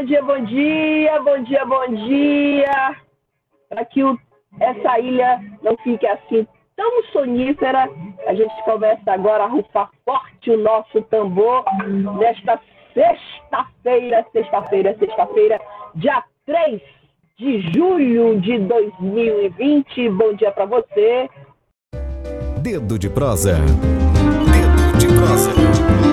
Bom dia, bom dia, bom dia, bom dia. Para que o, essa ilha não fique assim tão sonífera, a gente começa agora a rufar forte o nosso tambor nesta sexta-feira, sexta-feira, sexta-feira, dia 3 de julho de 2020. Bom dia para você. Dedo de prosa. Dedo de prosa.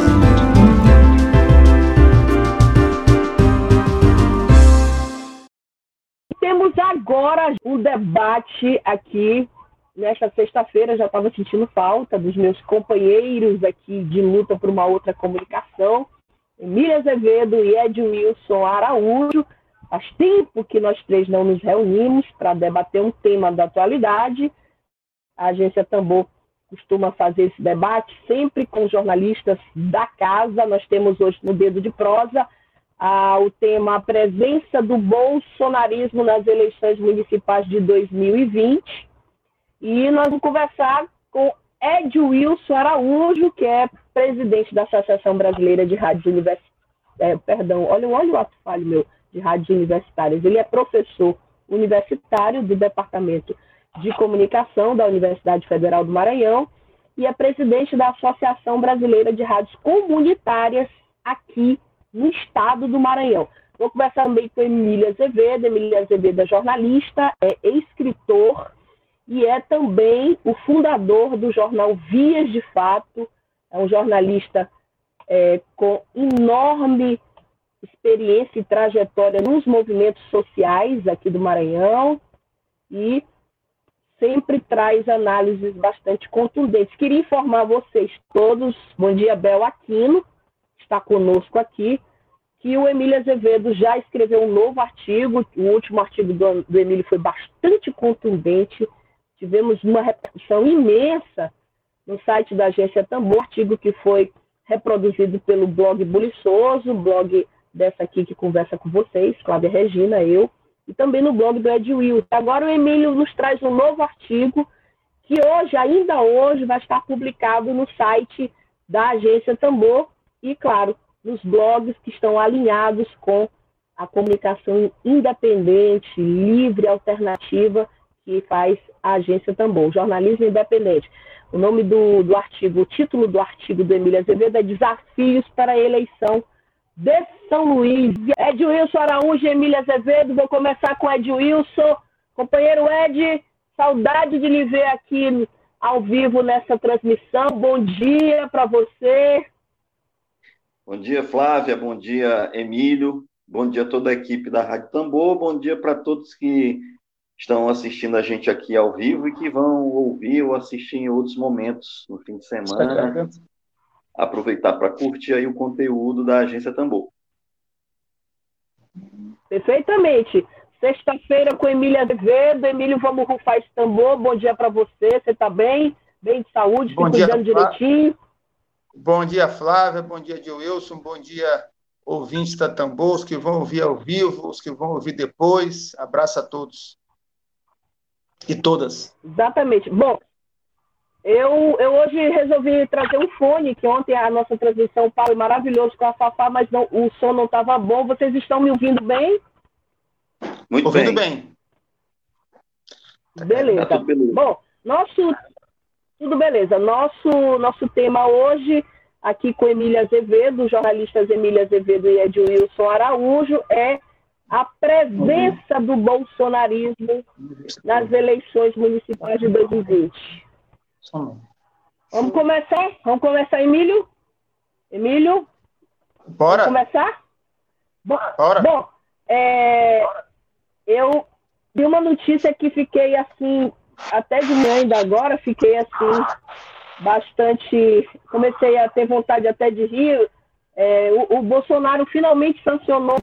Temos agora um debate aqui nesta sexta-feira. Já estava sentindo falta dos meus companheiros aqui de luta por uma outra comunicação. Emília Azevedo e Ed Wilson Araújo. Faz tempo que nós três não nos reunimos para debater um tema da atualidade. A agência Tambor costuma fazer esse debate sempre com jornalistas da casa. Nós temos hoje no Dedo de Prosa ah, o tema a presença do bolsonarismo nas eleições municipais de 2020. E nós vamos conversar com Ed Wilson Araújo, que é presidente da Associação Brasileira de Rádios Universitárias. É, perdão, olha, olha o ato falho meu, de rádios universitárias. Ele é professor universitário do Departamento de Comunicação da Universidade Federal do Maranhão e é presidente da Associação Brasileira de Rádios Comunitárias aqui no estado do Maranhão. Vou conversar também com Emília Azevedo. Emília Azevedo é jornalista, é escritor e é também o fundador do jornal Vias de Fato. É um jornalista é, com enorme experiência e trajetória nos movimentos sociais aqui do Maranhão e sempre traz análises bastante contundentes. Queria informar vocês todos, bom dia, Bel Aquino, está conosco aqui, que o Emílio Azevedo já escreveu um novo artigo, o último artigo do, do Emílio foi bastante contundente, tivemos uma repercussão imensa no site da agência Tambor, artigo que foi reproduzido pelo blog Buliçoso, blog dessa aqui que conversa com vocês, Cláudia Regina, eu, e também no blog do Ed Will. Agora o Emílio nos traz um novo artigo que hoje, ainda hoje, vai estar publicado no site da agência Tambor, e, claro, nos blogs que estão alinhados com a comunicação independente, livre, alternativa que faz a agência Tambor, jornalismo independente. O nome do, do artigo, o título do artigo do Emília Azevedo é Desafios para a Eleição de São Luís. Ed Wilson Araújo Emília Azevedo, vou começar com Ed Wilson. Companheiro Ed, saudade de lhe ver aqui ao vivo nessa transmissão. Bom dia para você. Bom dia, Flávia. Bom dia, Emílio. Bom dia a toda a equipe da Rádio Tambor. Bom dia para todos que estão assistindo a gente aqui ao vivo e que vão ouvir ou assistir em outros momentos no fim de semana. Aproveitar para curtir aí o conteúdo da Agência Tambor. Perfeitamente. Sexta-feira com Emília Azevedo. Emílio, vamos rufar esse tambor. Bom dia para você. Você está bem? Bem de saúde? Bom se cuidando dia, direitinho? Bom dia, Flávia. Bom dia, de Wilson. Bom dia, ouvintes da Tambor, os que vão ouvir ao vivo, os que vão ouvir depois. Abraço a todos e todas. Exatamente. Bom, eu, eu hoje resolvi trazer um fone, que ontem a nossa transmissão foi maravilhoso com a Fafá, mas não, o som não estava bom. Vocês estão me ouvindo bem? Muito ouvindo bem. bem. Beleza. Tá beleza. Bom, nosso tudo beleza. Nosso, nosso tema hoje, aqui com Emília Azevedo, jornalistas Emília Azevedo e Ed Wilson Araújo, é a presença do bolsonarismo nas eleições municipais de 2020. Vamos começar? Vamos começar, Emílio? Emílio? Bora. Vamos começar? Bora. Bom, é, eu vi uma notícia que fiquei assim até de manhã ainda agora fiquei assim bastante comecei a ter vontade até de rir é, o, o, Bolsonaro finalmente sancionou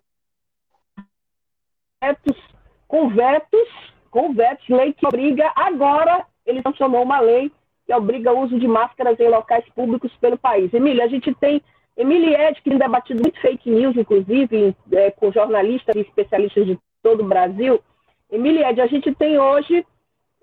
com vetos, com vetos, lei que obriga, agora ele sancionou uma lei que obriga o uso de máscaras em locais públicos pelo país. Emília, a gente tem Emília Ed, que tem debatido muito fake news, inclusive, é, com jornalistas e especialistas de todo o Brasil. Emília Ed, a gente tem hoje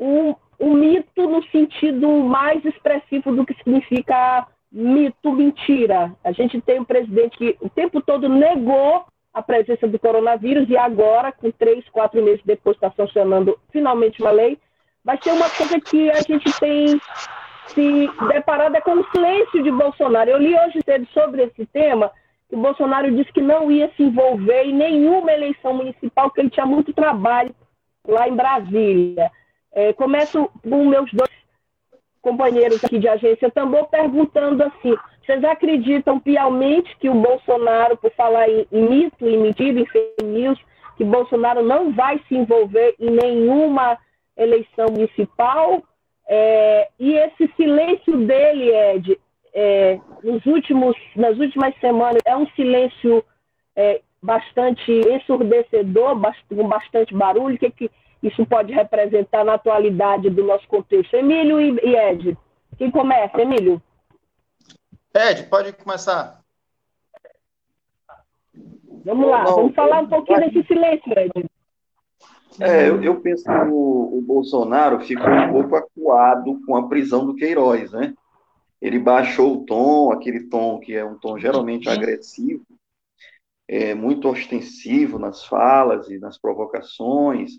um, mito no sentido mais expressivo do que significa mito, mentira. A gente tem um presidente que o tempo todo negou a presença do coronavírus e agora, com três, quatro meses depois, está sancionando finalmente uma lei. Vai ser uma coisa que a gente tem se deparado é com o silêncio de Bolsonaro. Eu li hoje cedo sobre esse tema, que o Bolsonaro disse que não ia se envolver em nenhuma eleição municipal, porque ele tinha muito trabalho lá em Brasília. É, começo com meus dois companheiros aqui de agência Tambor perguntando assim: vocês acreditam piamente que o Bolsonaro, por falar em, em mito, em mentira, em fake news, que Bolsonaro não vai se envolver em nenhuma eleição municipal? É, e esse silêncio dele, Ed, é, nos últimos, nas últimas semanas, é um silêncio é, bastante ensurdecedor, com bastante barulho. O que, que isso pode representar na atualidade do nosso contexto? Emílio e, Ed, quem começa, Emílio? Ed, pode começar. Vamos lá, Não, vamos falar um pouquinho desse silêncio, Ed. É, eu, eu penso que o, o, Bolsonaro ficou um pouco acuado com a prisão do Queiroz, né? Ele baixou o tom, aquele tom que é um tom geralmente agressivo, é, muito ostensivo nas falas e nas provocações.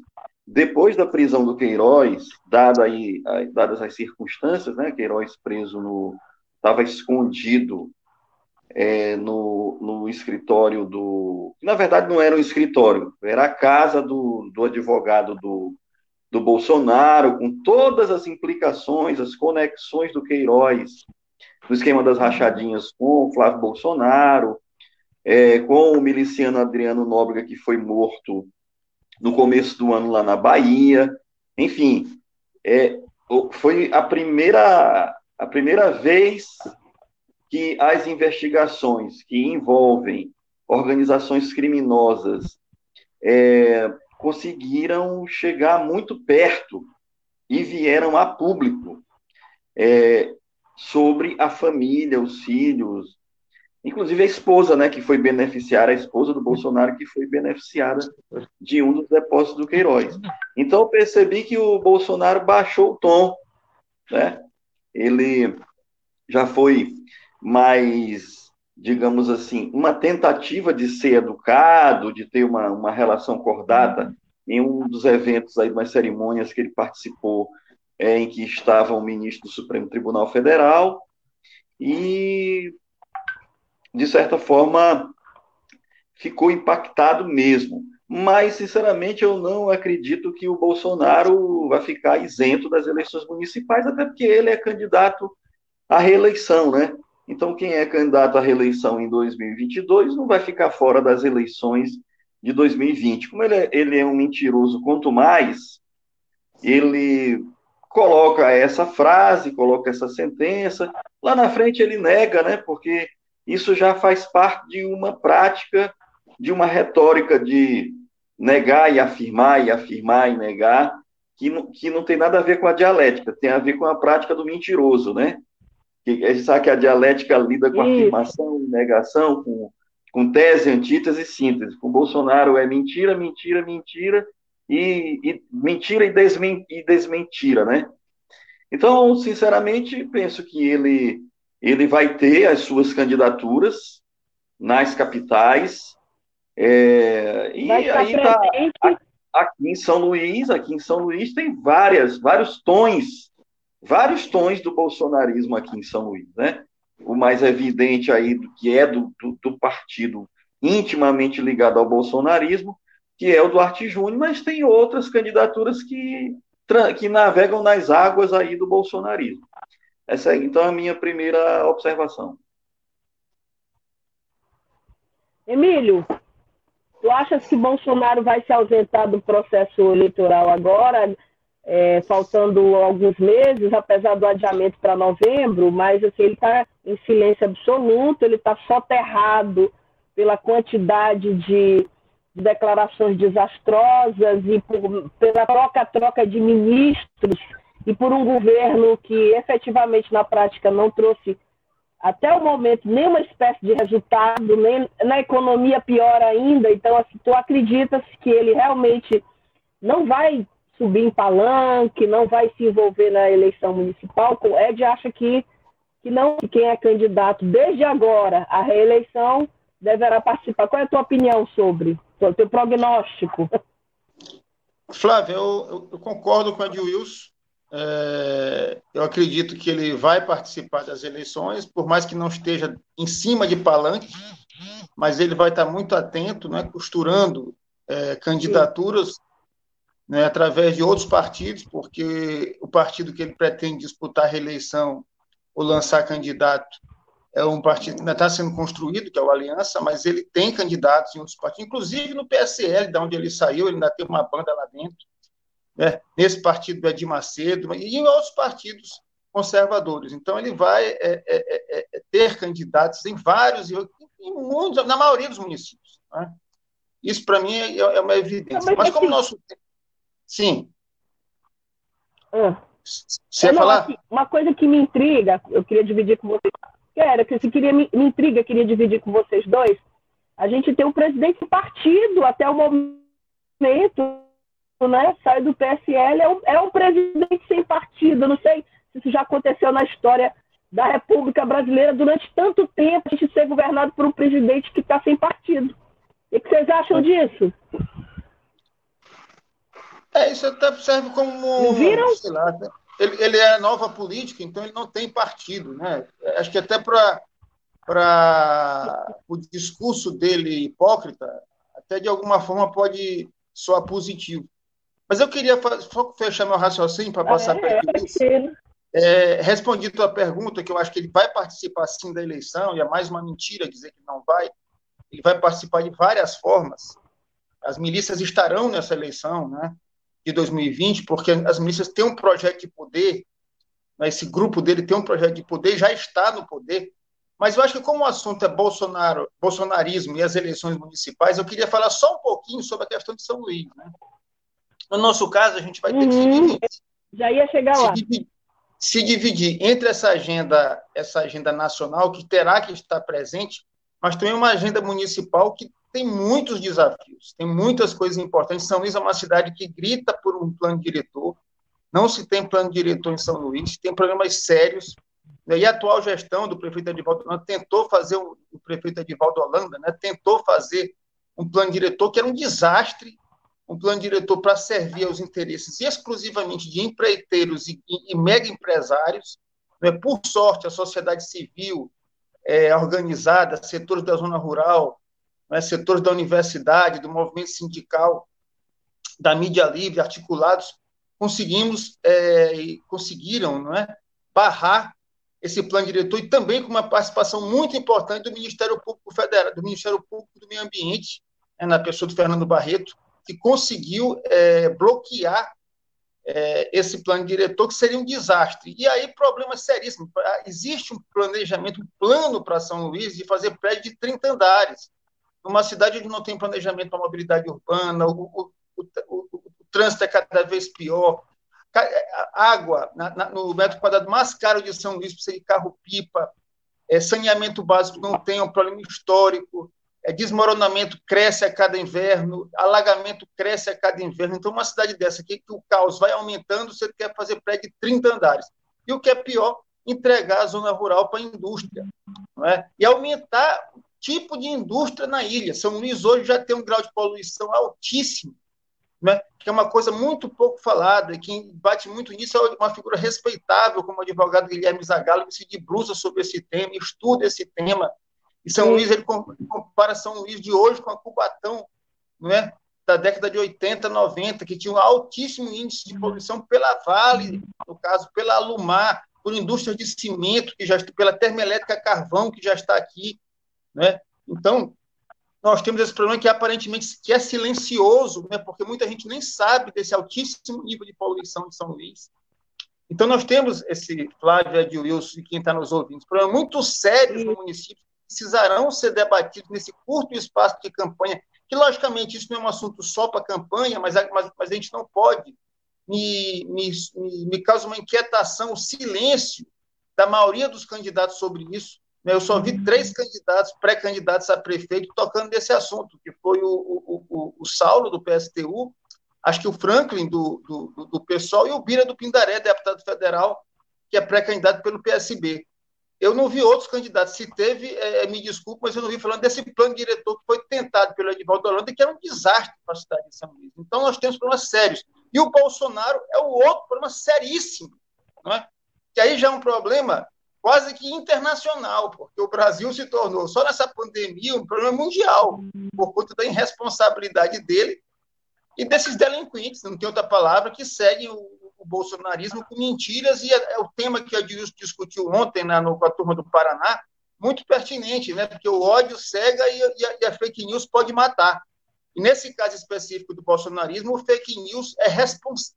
Depois da prisão do Queiroz, dada aí, dadas as circunstâncias, né? Queiroz preso no. estava escondido é, no, no escritório do. Na verdade, não era um escritório, era a casa do, do advogado do, do Bolsonaro, com todas as implicações, as conexões do Queiroz no esquema das rachadinhas com o Flávio Bolsonaro, é, com o miliciano Adriano Nóbrega, que foi morto no começo do ano lá na Bahia. Enfim, é, foi a primeira, a primeira vez que as investigações que envolvem organizações criminosas é, conseguiram chegar muito perto e vieram a público é, sobre a família, os filhos, inclusive a esposa, né, que foi beneficiária, a esposa do Bolsonaro, que foi beneficiada de um dos depósitos do Queiroz. Então, eu percebi que o Bolsonaro baixou o tom, né? Ele já foi mas, digamos assim, uma tentativa de ser educado, de ter uma, uma relação cordada em um dos eventos aí, umas cerimônias que ele participou, é, em que estava o ministro do Supremo Tribunal Federal, e, de certa forma, ficou impactado mesmo. Mas, sinceramente, eu não acredito que o Bolsonaro vai ficar isento das eleições municipais, até porque ele é candidato à reeleição, né? Então, quem é candidato à reeleição em 2022 não vai ficar fora das eleições de 2020. Como ele é, ele é um mentiroso, quanto mais ele coloca essa frase, coloca essa sentença, lá na frente ele nega, né? Porque isso já faz parte de uma prática, de uma retórica de negar e afirmar, e afirmar e negar, que não, que não tem nada a ver com a dialética, tem a ver com a prática do mentiroso, né? que a gente sabe que a dialética lida com Isso. afirmação e negação, com, com tese, antítese e síntese. Com Bolsonaro é mentira, mentira, mentira, e, e mentira e, desmen, e desmentira, né? Então, sinceramente, penso que ele, ele vai ter as suas candidaturas nas capitais, é, e aí tá, aqui em São Luís, aqui em São Luís tem várias, vários tons vários tons do bolsonarismo aqui em São Luís, né? O mais evidente aí, que é do, do, do partido intimamente ligado ao bolsonarismo, que é o Duarte Júnior, mas tem outras candidaturas que, que navegam nas águas aí do bolsonarismo. Essa é, então, a minha primeira observação. Emílio, tu achas que Bolsonaro vai se ausentar do processo eleitoral agora? é, faltando alguns meses, apesar do adiamento para novembro, mas assim, ele está em silêncio absoluto, ele está soterrado pela quantidade de de declarações desastrosas e por, pela troca-troca de ministros e por um governo que efetivamente na prática não trouxe até o momento nenhuma espécie de resultado, nem na economia pior ainda. Então, assim, tu acreditas que ele realmente não vai subir em palanque, não vai se envolver na eleição municipal? O Ed acha que, que não, que quem é candidato desde agora à reeleição deverá participar. Qual é a tua opinião sobre? O teu prognóstico? Flávio, eu, eu, concordo com a de Wilson. É, eu acredito que ele vai participar das eleições, por mais que não esteja em cima de palanque, mas ele vai estar muito atento, né, costurando é, candidaturas né, através de outros partidos, porque o partido que ele pretende disputar reeleição ou lançar candidato é um partido que ainda está sendo construído, que é o Aliança, mas ele tem candidatos em outros partidos, inclusive no PSL, da onde ele saiu, ele ainda tem uma banda lá dentro né, nesse partido do Edir Macedo e em outros partidos conservadores. Então, ele vai é, é, é, é ter candidatos em vários, em muitos, na maioria dos municípios. Né? Isso, para mim, é, é, uma evidência. Mas, Mas como assim, nosso. Sim. Ah. Você ia falar? Assim, uma coisa que me intriga, eu queria dividir com vocês. Era que se queria me, me intriga, queria dividir com vocês dois. A gente tem um presidente do partido até o momento né, sai do PSL, é um, é um presidente sem partido. Eu não sei se isso já aconteceu na história da República Brasileira durante tanto tempo, a gente ser governado por um presidente que está sem partido. O que vocês acham disso? É, isso até serve como. Viram? Lá, ele, ele é nova política, então ele não tem partido, né? Acho que até para para o discurso dele hipócrita, até de alguma forma pode soar positivo. Mas eu queria só fechar meu raciocínio para passar para ele. É, respondi tua pergunta, que eu acho que ele vai participar sim da eleição, e é mais uma mentira dizer que não vai. Ele vai participar de várias formas. As milícias estarão nessa eleição né, de 2020, porque as milícias têm um projeto de poder, né, esse grupo dele tem um projeto de poder, já está no poder. Mas eu acho que, como o assunto é Bolsonaro, bolsonarismo e as eleições municipais, eu queria falar só um pouquinho sobre a questão de São Luís. Né? No nosso caso, a gente vai ter uhum. que se uhum. dividir. Já ia chegar se lá. Dividir, se dividir entre essa agenda, essa agenda nacional, que terá que estar presente, mas também uma agenda municipal que tem muitos desafios, tem muitas coisas importantes. São Luís é uma cidade que grita por um plano diretor, não se tem plano diretor em São Luís, tem problemas sérios. E a atual gestão do prefeito Edivaldo Holanda tentou fazer, o, prefeito Edivaldo Holanda né, tentou fazer um plano diretor que era um desastre um plano diretor para servir aos interesses exclusivamente de empreiteiros e, e, e mega empresários. Né? Por sorte, a sociedade civil é, organizada, setores da zona rural, né? setores da universidade, do movimento sindical, da mídia livre, articulados, conseguimos é, conseguiram não é, barrar esse plano diretor e também com uma participação muito importante do Ministério Público Federal, do Ministério Público do Meio Ambiente, né, na pessoa do Fernando Barreto, que conseguiu é, bloquear é, esse plano diretor, que seria um desastre. E aí, problemas seríssimos. Existe um planejamento, um plano para São Luís de fazer prédio de 30 andares. Numa cidade onde não tem planejamento para mobilidade urbana, o, o, o, o, trânsito é cada vez pior, água na, na, no metro quadrado mais caro de São Luís, precisa de carro-pipa, é, saneamento básico não tem, é um problema histórico, desmoronamento cresce a cada inverno, alagamento cresce a cada inverno. Então, uma cidade dessa aqui, que o caos vai aumentando, você quer fazer prédio de 30 andares. E o que é pior, entregar a zona rural para a indústria. Não é? E aumentar o tipo de indústria na ilha. São Luís hoje já tem um grau de poluição altíssimo, né? que é uma coisa muito pouco falada, e quem bate muito nisso é uma figura respeitável, como o advogado Guilherme Zagallo, que se debruça sobre esse tema, estuda esse tema, e São Luís, ele compara São Luís de hoje com a Cubatão, não é? da década de 80, 90, que tinha um altíssimo índice de poluição pela Vale, no caso, pela Alumar, por indústria de cimento, que já pela termoelétrica carvão, que já está aqui. Né? Então, nós temos esse problema que aparentemente que é silencioso, né? porque muita gente nem sabe desse altíssimo nível de poluição de São Luís. Então, nós temos esse, Flávio Edilson e quem está nos ouvindo, problemas muito sérios no município precisarão ser debatidos nesse curto espaço de campanha, que logicamente isso não é um assunto só para campanha, mas, mas, mas, a gente não pode, me, me, me causa uma inquietação, o silêncio da maioria dos candidatos sobre isso. Né? Eu só vi três candidatos, pré-candidatos a prefeito, tocando desse assunto, que foi o, o, o, o Saulo, do PSTU, acho que o Franklin, do, do, do PSOL, e o Bira, do Pindaré, deputado federal, que é pré-candidato pelo PSB. Eu não vi outros candidatos. Se teve, é, é, me desculpe, mas eu não vi falando desse plano diretor que foi tentado pelo Edivaldo Holanda, que era um desastre para a cidade de São Luís. Então, nós temos problemas sérios. E o Bolsonaro é o outro problema seríssimo, não é? que aí já é um problema quase que internacional, porque o Brasil se tornou, só nessa pandemia, um problema mundial, por conta da irresponsabilidade dele e desses delinquentes, não tem outra palavra, que seguem o, o bolsonarismo com mentiras, e é, é, o tema que a Dilson discutiu ontem na, no, com a turma do Paraná, muito pertinente, né? porque o ódio cega e, e, a, e a fake news pode matar. E nesse caso específico do bolsonarismo, o fake news é responsável.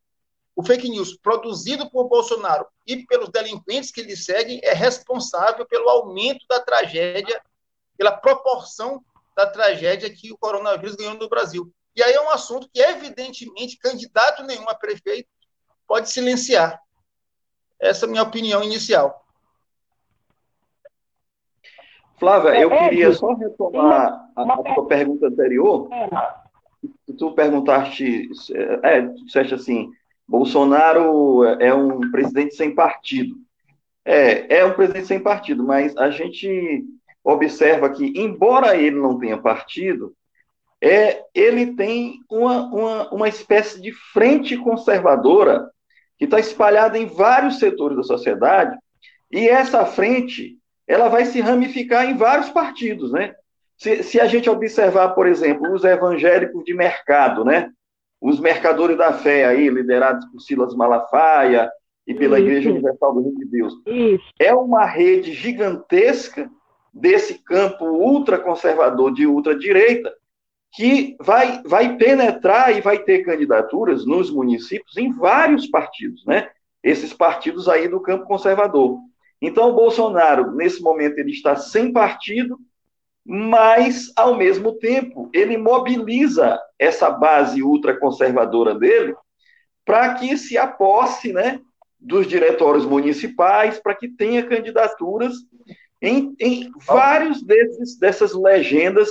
O fake news produzido por Bolsonaro e pelos delinquentes que lhe seguem é responsável pelo aumento da tragédia, pela proporção da tragédia que o coronavírus ganhou no Brasil. E aí é um assunto que, evidentemente, candidato nenhum a prefeito pode silenciar. Essa é a minha opinião inicial. Flávia, eu é, queria só retomar a, a tua pergunta anterior. É. Tu perguntaste, é, tu disseste assim, Bolsonaro é um presidente sem partido. É, é um presidente sem partido, mas a gente observa que, embora ele não tenha partido, é, ele tem uma, uma, uma espécie de frente conservadora que está espalhada em vários setores da sociedade, e essa frente ela vai se ramificar em vários partidos, né? Se, se a gente observar, por exemplo, os evangélicos de mercado, né? Os mercadores da fé aí, liderados por Silas Malafaia e pela Isso. Igreja Universal do Rio de Deus. Isso. É uma rede gigantesca desse campo ultraconservador de ultradireita que vai, vai penetrar e vai ter candidaturas nos municípios em vários partidos, né? Esses partidos aí do campo conservador. Então, o Bolsonaro, nesse momento, ele está sem partido, mas, ao mesmo tempo, ele mobiliza essa base ultraconservadora dele para que se aposse né, dos diretórios municipais, para que tenha candidaturas em, em vários desses, dessas legendas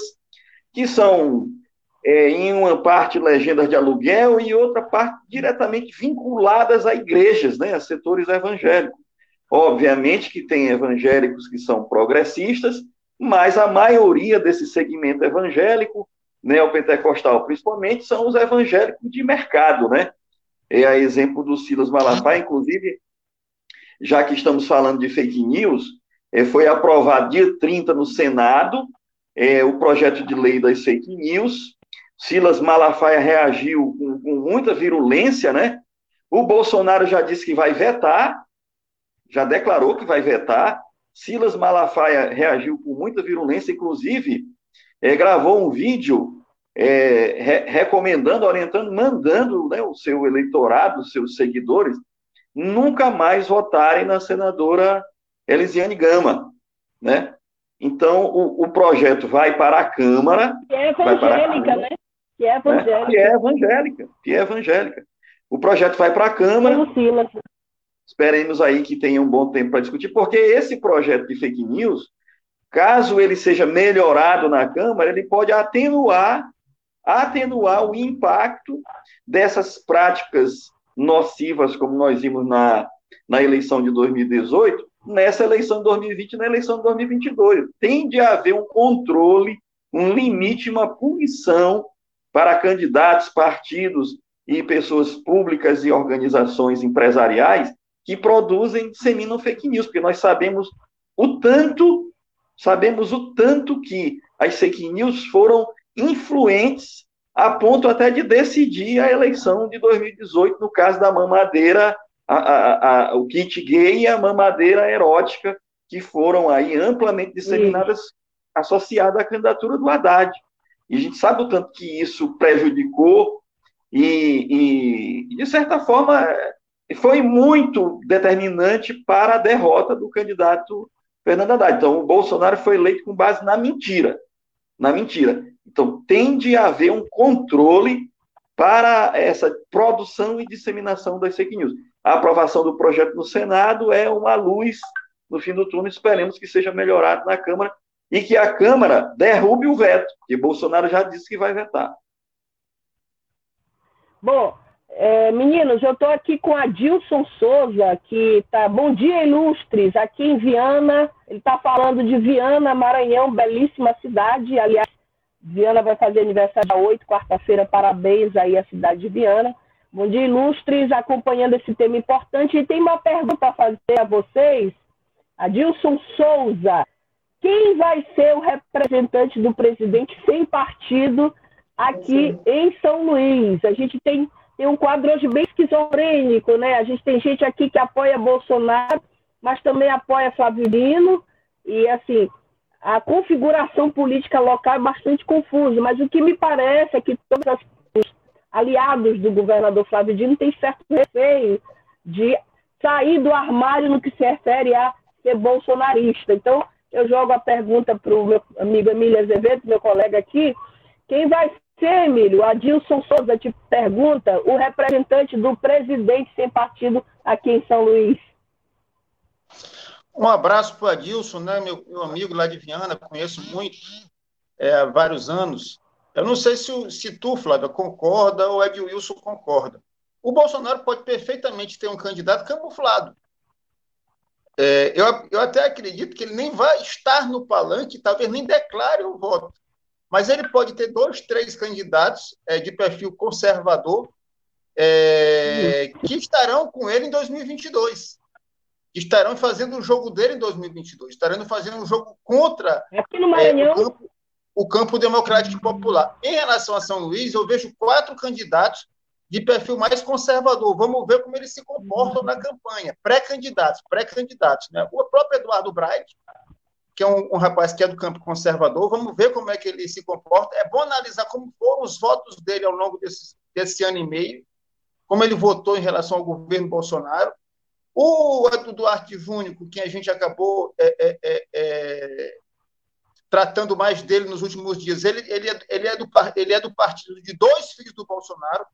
que são, é, em uma parte, legendas de aluguel e outra parte diretamente vinculadas a igrejas, né, a setores evangélicos. Obviamente que tem evangélicos que são progressistas, mas a maioria desse segmento evangélico, neopentecostal principalmente, são os evangélicos de mercado, né? É a exemplo do Silas Malafaia, inclusive, já que estamos falando de fake news, é, foi aprovado dia 30 no Senado é, o projeto de lei das fake news. Silas Malafaia reagiu com, com muita virulência, né? O Bolsonaro já disse que vai vetar, já declarou que vai vetar. Silas Malafaia reagiu com muita virulência, inclusive é, gravou um vídeo é, re recomendando, orientando, mandando né, o seu eleitorado, os seus seguidores, nunca mais votarem na senadora Elisiane Gama, né? Então, o, o projeto vai para a Câmara. Que é evangélica, né? Que é evangélica. Né? Que é evangélica, que é evangélica. O projeto vai para a Câmara. Esperemos aí que tenha um bom tempo para discutir, porque esse projeto de fake news, caso ele seja melhorado na Câmara, ele pode atenuar, atenuar o impacto dessas práticas nocivas, como nós vimos na, na eleição de 2018, nessa eleição de 2020 e na eleição de 2022. Tem de haver um controle, um limite, uma punição para candidatos, partidos e pessoas públicas e organizações empresariais que produzem, disseminam fake news, porque nós sabemos o tanto, sabemos o tanto que as fake news foram influentes a ponto até de decidir a eleição de 2018, no caso da mamadeira a, a, a, o kit gay e a mamadeira erótica, que foram aí amplamente disseminadas, Sim. associadas à candidatura do Haddad. E a gente sabe o tanto que isso prejudicou e, e de certa forma, foi muito determinante para a derrota do candidato Fernando Haddad. Então, o Bolsonaro foi eleito com base na mentira. na mentira. Então, tende a haver um controle para essa produção e disseminação das fake news. A aprovação do projeto no Senado é uma luz no fim do túnel, esperemos que seja melhorado na Câmara e que a Câmara derrube o veto, que Bolsonaro já disse que vai vetar. Bom, é, meninos, eu estou aqui com a Dilson Souza, que está. Bom dia, ilustres, aqui em Viana. Ele está falando de Viana, Maranhão, belíssima cidade. Aliás, Viana vai fazer aniversário dia 8, quarta-feira. Parabéns aí à cidade de Viana. Bom dia, ilustres, acompanhando esse tema importante. E tem uma pergunta a fazer a vocês. Adilson Souza, quem vai ser o representante do presidente sem partido aqui em São Luís? A gente tem, tem um quadro hoje bem esquizofrênico, né? A gente tem gente aqui que apoia Bolsonaro, mas também apoia Flávio Dino, e assim, a configuração política local é bastante confusa, mas o que me parece é que todos os aliados do governador Flávio Dino têm certo receio de sair do armário no que se refere a ser bolsonarista. Então, eu jogo a pergunta para o meu amigo Emílio Azevedo, meu colega aqui. Quem vai ser, Emílio? Adilson Souza te pergunta, o representante do presidente sem partido aqui em São Luís. Um abraço para o Adilson, né, meu, meu, amigo lá de Viana, conheço muito é, há vários anos. Eu não sei se, se tu, Flávia, concorda ou Ed Wilson concorda. O Bolsonaro pode perfeitamente ter um candidato camuflado. É, eu, eu até acredito que ele nem vai estar no palanque, talvez nem declare o voto. Mas ele pode ter dois, três candidatos é, de perfil conservador é, que estarão com ele em 2022. Estarão fazendo o jogo dele em 2022. Estarão fazendo um jogo contra é, o campo, o campo democrático popular. Em relação a São Luís, eu vejo quatro candidatos de perfil mais conservador. Vamos ver como eles se comportam na campanha. Pré-candidatos, pré-candidatos. Né? O próprio Eduardo Bright, que é um, um, rapaz que é do campo conservador, vamos ver como é que ele se comporta. É bom analisar como foram os votos dele ao longo desse, desse ano e meio, como ele votou em relação ao governo Bolsonaro. O Eduardo Duarte Júnior, com quem a gente acabou é, é, é, é, tratando mais dele nos últimos dias, ele, ele, é, ele, é do, ele é do partido de dois filhos do Bolsonaro,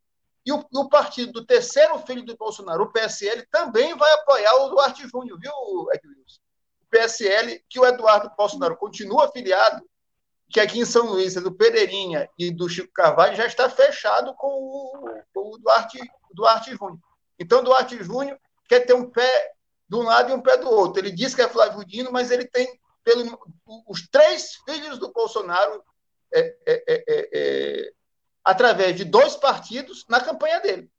e o, o, partido do terceiro filho do Bolsonaro, o PSL, também vai apoiar o Duarte Júnior, viu, Edilson? O PSL, que o Eduardo Bolsonaro continua afiliado, que aqui em São Luís é do Pereirinha e do Chico Carvalho, já está fechado com o, com o Duarte, Duarte Júnior. Então, Duarte Júnior quer ter um pé de um lado e um pé do outro. Ele diz que é Flávio Dino, mas ele tem pelo, os três filhos do Bolsonaro é, é, é, é através de dois partidos na campanha dele.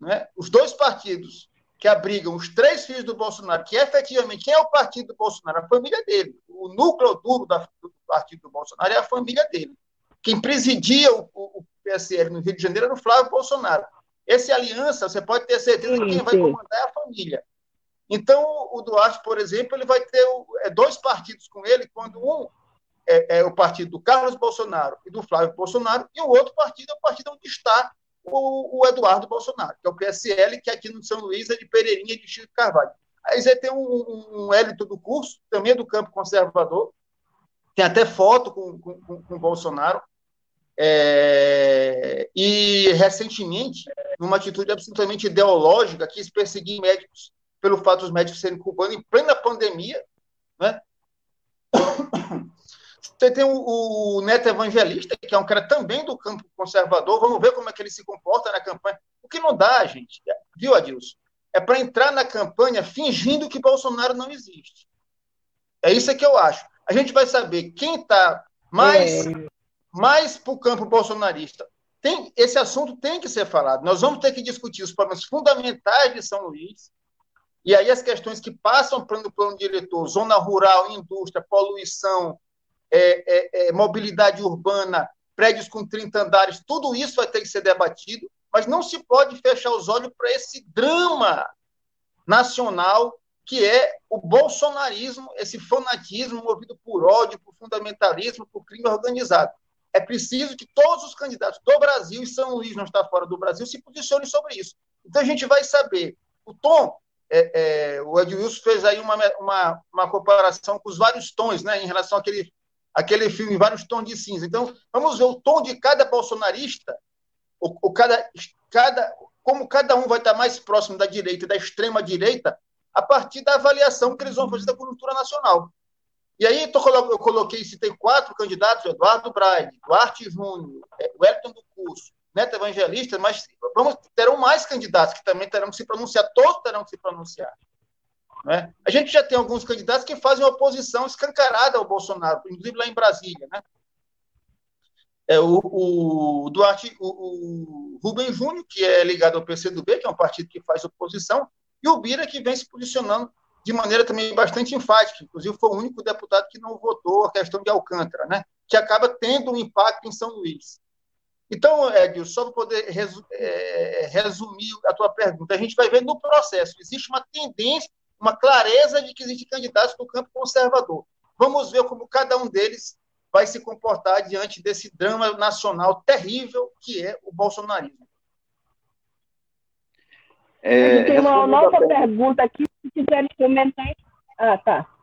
Né? Os dois partidos que abrigam os três filhos do Bolsonaro, que efetivamente é o partido do Bolsonaro? A família dele. O núcleo duro da, do partido do Bolsonaro é a família dele. Quem presidia o, o, o PSL no Rio de Janeiro era o Flávio Bolsonaro. Essa aliança, você pode ter certeza que quem vai comandar é a família. Então, o Duarte, por exemplo, ele vai ter é, dois partidos com ele, quando um é, é, o partido do Carlos Bolsonaro e do Flávio Bolsonaro, e o outro partido é o partido onde está o, o Eduardo Bolsonaro, que é o PSL, que aqui no São Luís é de Pereirinha e de Chico Carvalho. Aí você tem um, um élito do curso, também é do campo conservador, tem até foto com, com, com Bolsonaro, é, e recentemente, numa atitude absolutamente ideológica, quis perseguir médicos pelo fato dos médicos serem cubanos em plena pandemia, né? Você tem o, o, Neto Evangelista, que é um cara também do campo conservador. Vamos ver como é que ele se comporta na campanha. O que não dá, gente, viu, Adilson? É para entrar na campanha fingindo que Bolsonaro não existe. É isso que eu acho. A gente vai saber quem está mais, é. mais para o campo bolsonarista. Tem, esse assunto tem que ser falado. Nós vamos ter que discutir os problemas fundamentais de São Luís, e aí as questões que passam para o plano diretor, zona rural, indústria, poluição, é, é, é, mobilidade urbana, prédios com 30 andares, tudo isso vai ter que ser debatido, mas não se pode fechar os olhos para esse drama nacional que é o bolsonarismo, esse fanatismo movido por ódio, por fundamentalismo, por crime organizado. É preciso que todos os candidatos do Brasil, e São Luís não está fora do Brasil, se posicionem sobre isso. Então a gente vai saber. O tom, é, é, o Edilson fez aí uma, uma, uma comparação com os vários tons, né, em relação àquele aquele filme vários tons de cinza. Então, vamos ver o tom de cada bolsonarista, o, o cada, cada, como cada um vai estar mais próximo da direita e da extrema direita, a partir da avaliação que eles vão fazer da conjuntura nacional. E aí eu coloquei, citei quatro candidatos, Eduardo Braide, Duarte Júnior, é, Wellington do Curso, Neto Evangelista, mas vamos, terão mais candidatos que também terão que se pronunciar, todos terão que se pronunciar. Né? A gente já tem alguns candidatos que fazem oposição escancarada ao Bolsonaro, inclusive lá em Brasília. Né? É, o, o Duarte, o, o Rubem Júnior, que é ligado ao PCdoB, que é um partido que faz oposição, e o Bira, que vem se posicionando de maneira também bastante enfática. Inclusive, foi o único deputado que não votou a questão de Alcântara, né? que acaba tendo um impacto em São Luís. Então, Edil, só para poder resu é, resumir a tua pergunta, a gente vai ver no processo, existe uma tendência, uma clareza de que existem candidatos do campo conservador. Vamos ver como cada um deles vai se comportar diante desse drama nacional terrível que é o bolsonarismo. É, tem uma nova pergunta aqui, se quiserem comentar. Ah, tá.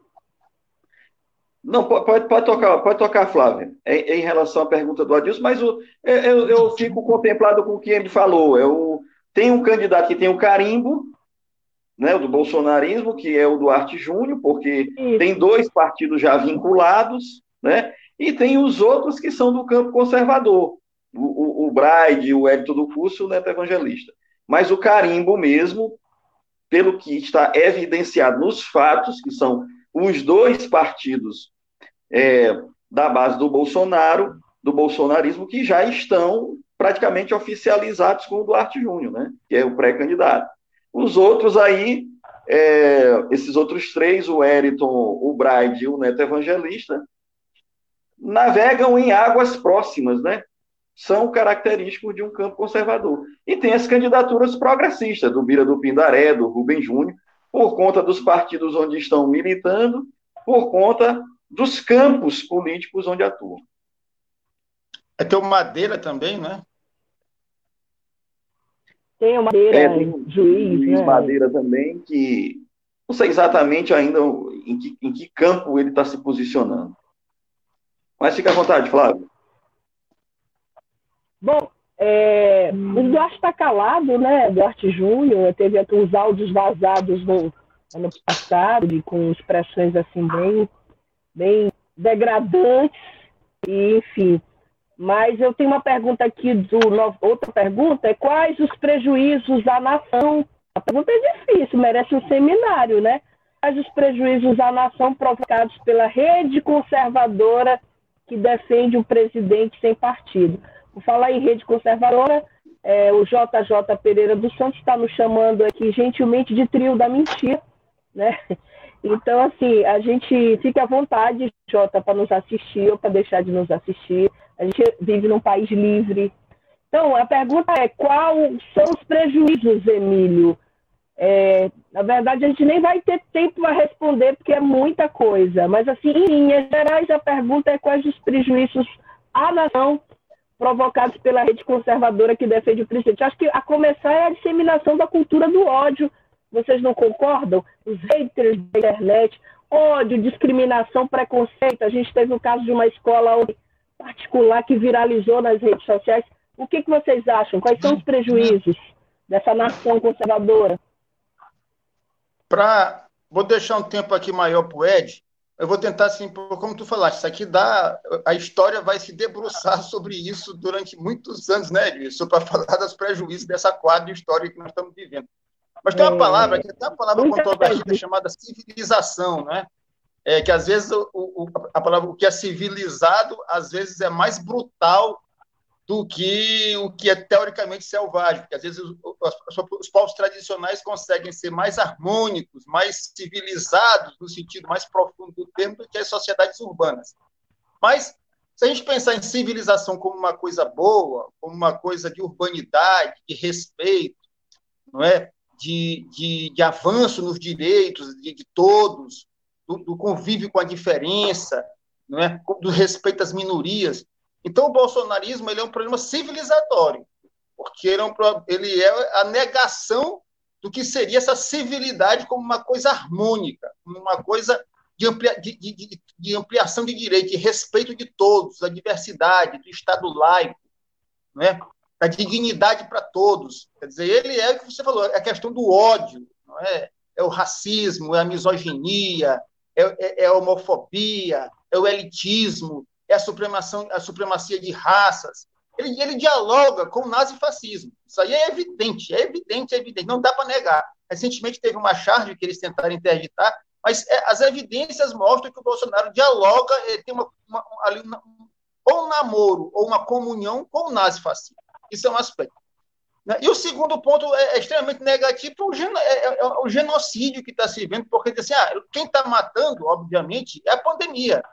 Não, pode, pode tocar, pode tocar, Flávia, em, em relação à pergunta do Adilson, mas o, eu, eu fico contemplado com o que ele falou. Eu, tem um candidato que tem o carimbo, né, do bolsonarismo, que é o Duarte Júnior, porque Isso. tem dois partidos já vinculados, né, e tem os outros que são do campo conservador, o, o, o Braide, o Hélito do Curso o Neto Evangelista. Mas o carimbo mesmo, pelo que está evidenciado nos fatos, que são os dois partidos é, da base do Bolsonaro, do bolsonarismo, que já estão praticamente oficializados com o Duarte Júnior, né? que é o pré-candidato. Os outros aí, é, esses outros três, o Eriton, o Braide e o Neto Evangelista, navegam em águas próximas, né? São característicos de um campo conservador. E tem as candidaturas progressistas, do Bira do Pindaré, do Rubem Júnior, por conta dos partidos onde estão militando, por conta dos campos políticos onde atuam. É ter o Madeira também, né? Tem o Madeira, é, tem o juiz, juiz né? Madeira também, que não sei exatamente ainda em que, em que campo ele está se posicionando. Mas fica à vontade, Flávio. Bom, é, o Duarte está calado, né? Duarte Júnior teve os áudios vazados no ano passado, com expressões assim bem, bem degradantes, e, enfim. Mas eu tenho uma pergunta aqui do outra pergunta é quais os prejuízos à nação? A pergunta é difícil, merece um seminário, né? Quais os prejuízos à nação provocados pela rede conservadora que defende o presidente sem partido? Falar em rede conservadora, é, o JJ Pereira dos Santos está nos chamando aqui gentilmente de trio da mentira, né? Então, assim, a gente fica à vontade, Jota, para nos assistir ou para deixar de nos assistir. A gente vive num país livre. Então, a pergunta é: quais são os prejuízos, Emílio? É, na verdade, a gente nem vai ter tempo para responder, porque é muita coisa. Mas, assim, em linhas gerais, a pergunta é: quais os prejuízos à nação provocados pela rede conservadora que defende o presidente. Acho que a começar é a disseminação da cultura do ódio. Vocês não concordam? Os haters da internet, ódio, discriminação, preconceito. A gente teve o caso de uma escola particular que viralizou nas redes sociais. O que, que vocês acham? Quais são os prejuízos dessa nação conservadora? Pra... Vou deixar um tempo aqui maior para o Ed, eu vou tentar, assim, como tu falaste, isso aqui dá. A história vai se debruçar sobre isso durante muitos anos, né, Edilson? Para falar dos prejuízos dessa quadra histórica que nós estamos vivendo. Mas tem uma é. palavra, que tem uma palavra controvertida chamada civilização, né? É, que às vezes o, o, a palavra, o que é civilizado, às vezes é mais brutal do que o que é teoricamente selvagem, porque às vezes os, os, povos tradicionais conseguem ser mais harmônicos, mais civilizados, no sentido mais profundo do termo, do que as sociedades urbanas. Mas, se a gente pensar em civilização como uma coisa boa, como uma coisa de urbanidade, de respeito, não é? de, de, de avanço nos direitos de, de todos, do, do convívio com a diferença, não é? do respeito às minorias, então, o bolsonarismo ele é um problema civilizatório, porque ele é, um, ele é a negação do que seria essa civilidade como uma coisa harmônica, como uma coisa de, amplia, de, de, de ampliação de direitos, de respeito de todos, da diversidade, do Estado laico, né? da dignidade para todos. Quer dizer, ele é o que você falou, é a questão do ódio, não é? é o racismo, é a misoginia, é, é, é a homofobia, é o elitismo, é a, supremação, a supremacia de raças. Ele, ele dialoga com o nazifascismo. Isso aí é evidente, é evidente, é evidente, não dá para negar. Recentemente teve uma charge que eles tentaram interditar, mas é, as evidências mostram que o Bolsonaro dialoga, tem uma, uma, uma, ou um namoro ou uma comunhão com o nazifascismo. Isso é um aspecto. Né? E o segundo ponto é, é extremamente negativo, o, é, é, é, o genocídio que está se vendo, porque assim, ah, quem está matando, obviamente, é a pandemia.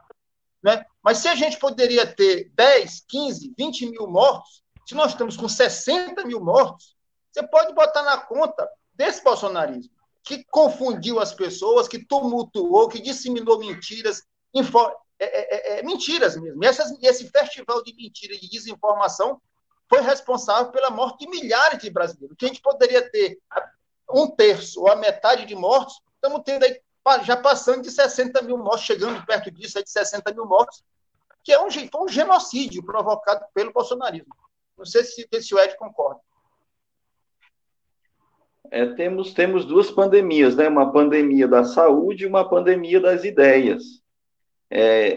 Né? Mas se a gente poderia ter 10, 15, 20 mil mortos, se nós estamos com 60 mil mortos, você pode botar na conta desse bolsonarismo, que confundiu as pessoas, que tumultuou, que disseminou mentiras, info, é, é, é, mentiras mesmo. Essas, esse festival de mentiras e de desinformação foi responsável pela morte de milhares de brasileiros. Que a gente poderia ter um terço ou a metade de mortos, estamos tendo aí já passando de 60 mil mortos, chegando perto disso, aí de 60 mil mortos, que é um, foi um genocídio provocado pelo bolsonarismo. Não sei se, se o Ed concorda. É, temos, temos duas pandemias, né? uma pandemia da saúde e uma pandemia das ideias. É,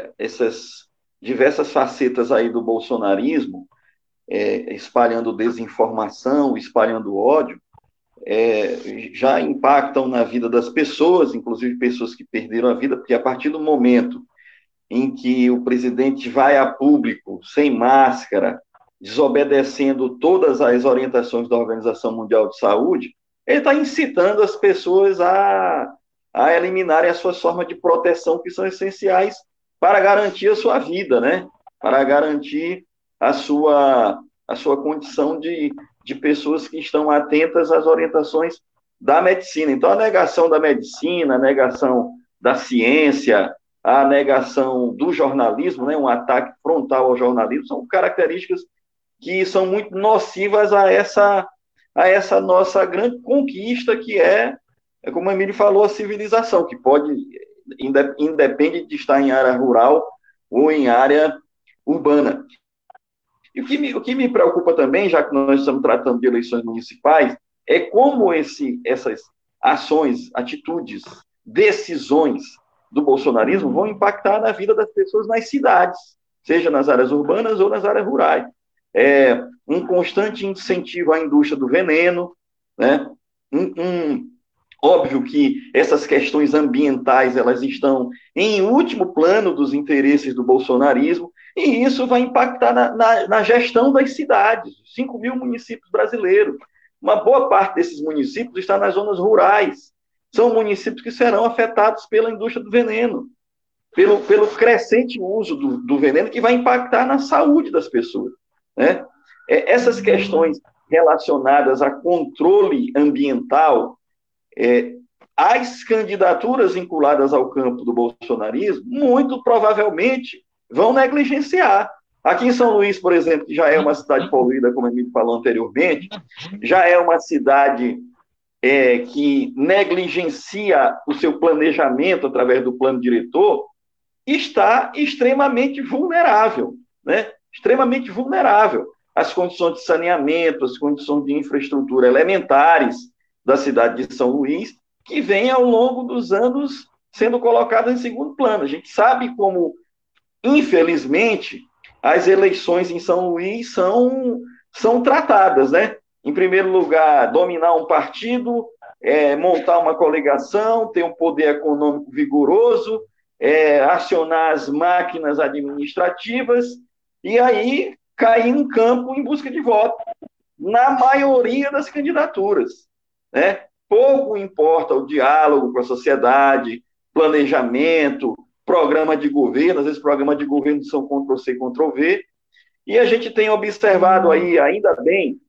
é, essas diversas facetas aí do bolsonarismo, é, espalhando desinformação, espalhando ódio, é, já impactam na vida das pessoas, inclusive pessoas que perderam a vida, porque a partir do momento em que o presidente vai a público sem máscara, desobedecendo todas as orientações da Organização Mundial de Saúde, ele está incitando as pessoas a, a eliminarem as suas formas de proteção que são essenciais para garantir a sua vida, né? Para garantir a sua, a sua condição de, de pessoas que estão atentas às orientações da medicina. Então, a negação da medicina, a negação da ciência, a negação do jornalismo, né, um ataque frontal ao jornalismo, são características que são muito nocivas a essa, a essa nossa grande conquista, que é, é como o Emílio falou, a civilização, que pode, independe de estar em área rural ou em área urbana. E o que, me, o que me preocupa também, já que nós estamos tratando de eleições municipais, é como esse, essas ações, atitudes, decisões do bolsonarismo vão impactar na vida das pessoas nas cidades, seja nas áreas urbanas ou nas áreas rurais. É um constante incentivo à indústria do veneno, né? Um, um, óbvio que essas questões ambientais elas estão em último plano dos interesses do bolsonarismo, e isso vai impactar na, na, na gestão das cidades, 5 mil municípios brasileiros. Uma boa parte desses municípios está nas zonas rurais. São municípios que serão afetados pela indústria do veneno, pelo, pelo crescente uso do, do veneno que vai impactar na saúde das pessoas. Né? É, essas questões relacionadas a controle ambiental, é, as candidaturas vinculadas ao campo do bolsonarismo, muito provavelmente vão negligenciar. Aqui em São Luís, por exemplo, que já é uma cidade poluída, como a gente falou anteriormente, já é uma cidade é, que negligencia o seu planejamento através do plano diretor, está extremamente vulnerável, né? Extremamente vulnerável. As condições de saneamento, as condições de infraestrutura elementares da cidade de São Luís, que vem ao longo dos anos sendo colocadas em segundo plano. A gente sabe como infelizmente, as eleições em São Luís são, são tratadas, né? Em primeiro lugar, dominar um partido, é, montar uma coligação, ter um poder econômico vigoroso, é, acionar as máquinas administrativas e aí cair em campo em busca de voto, na maioria das candidaturas. Né? Pouco importa o diálogo com a sociedade, planejamento, programa de governo, às vezes programa de governo são Ctrl-C, Ctrl-V, e a gente tem observado aí, ainda bem,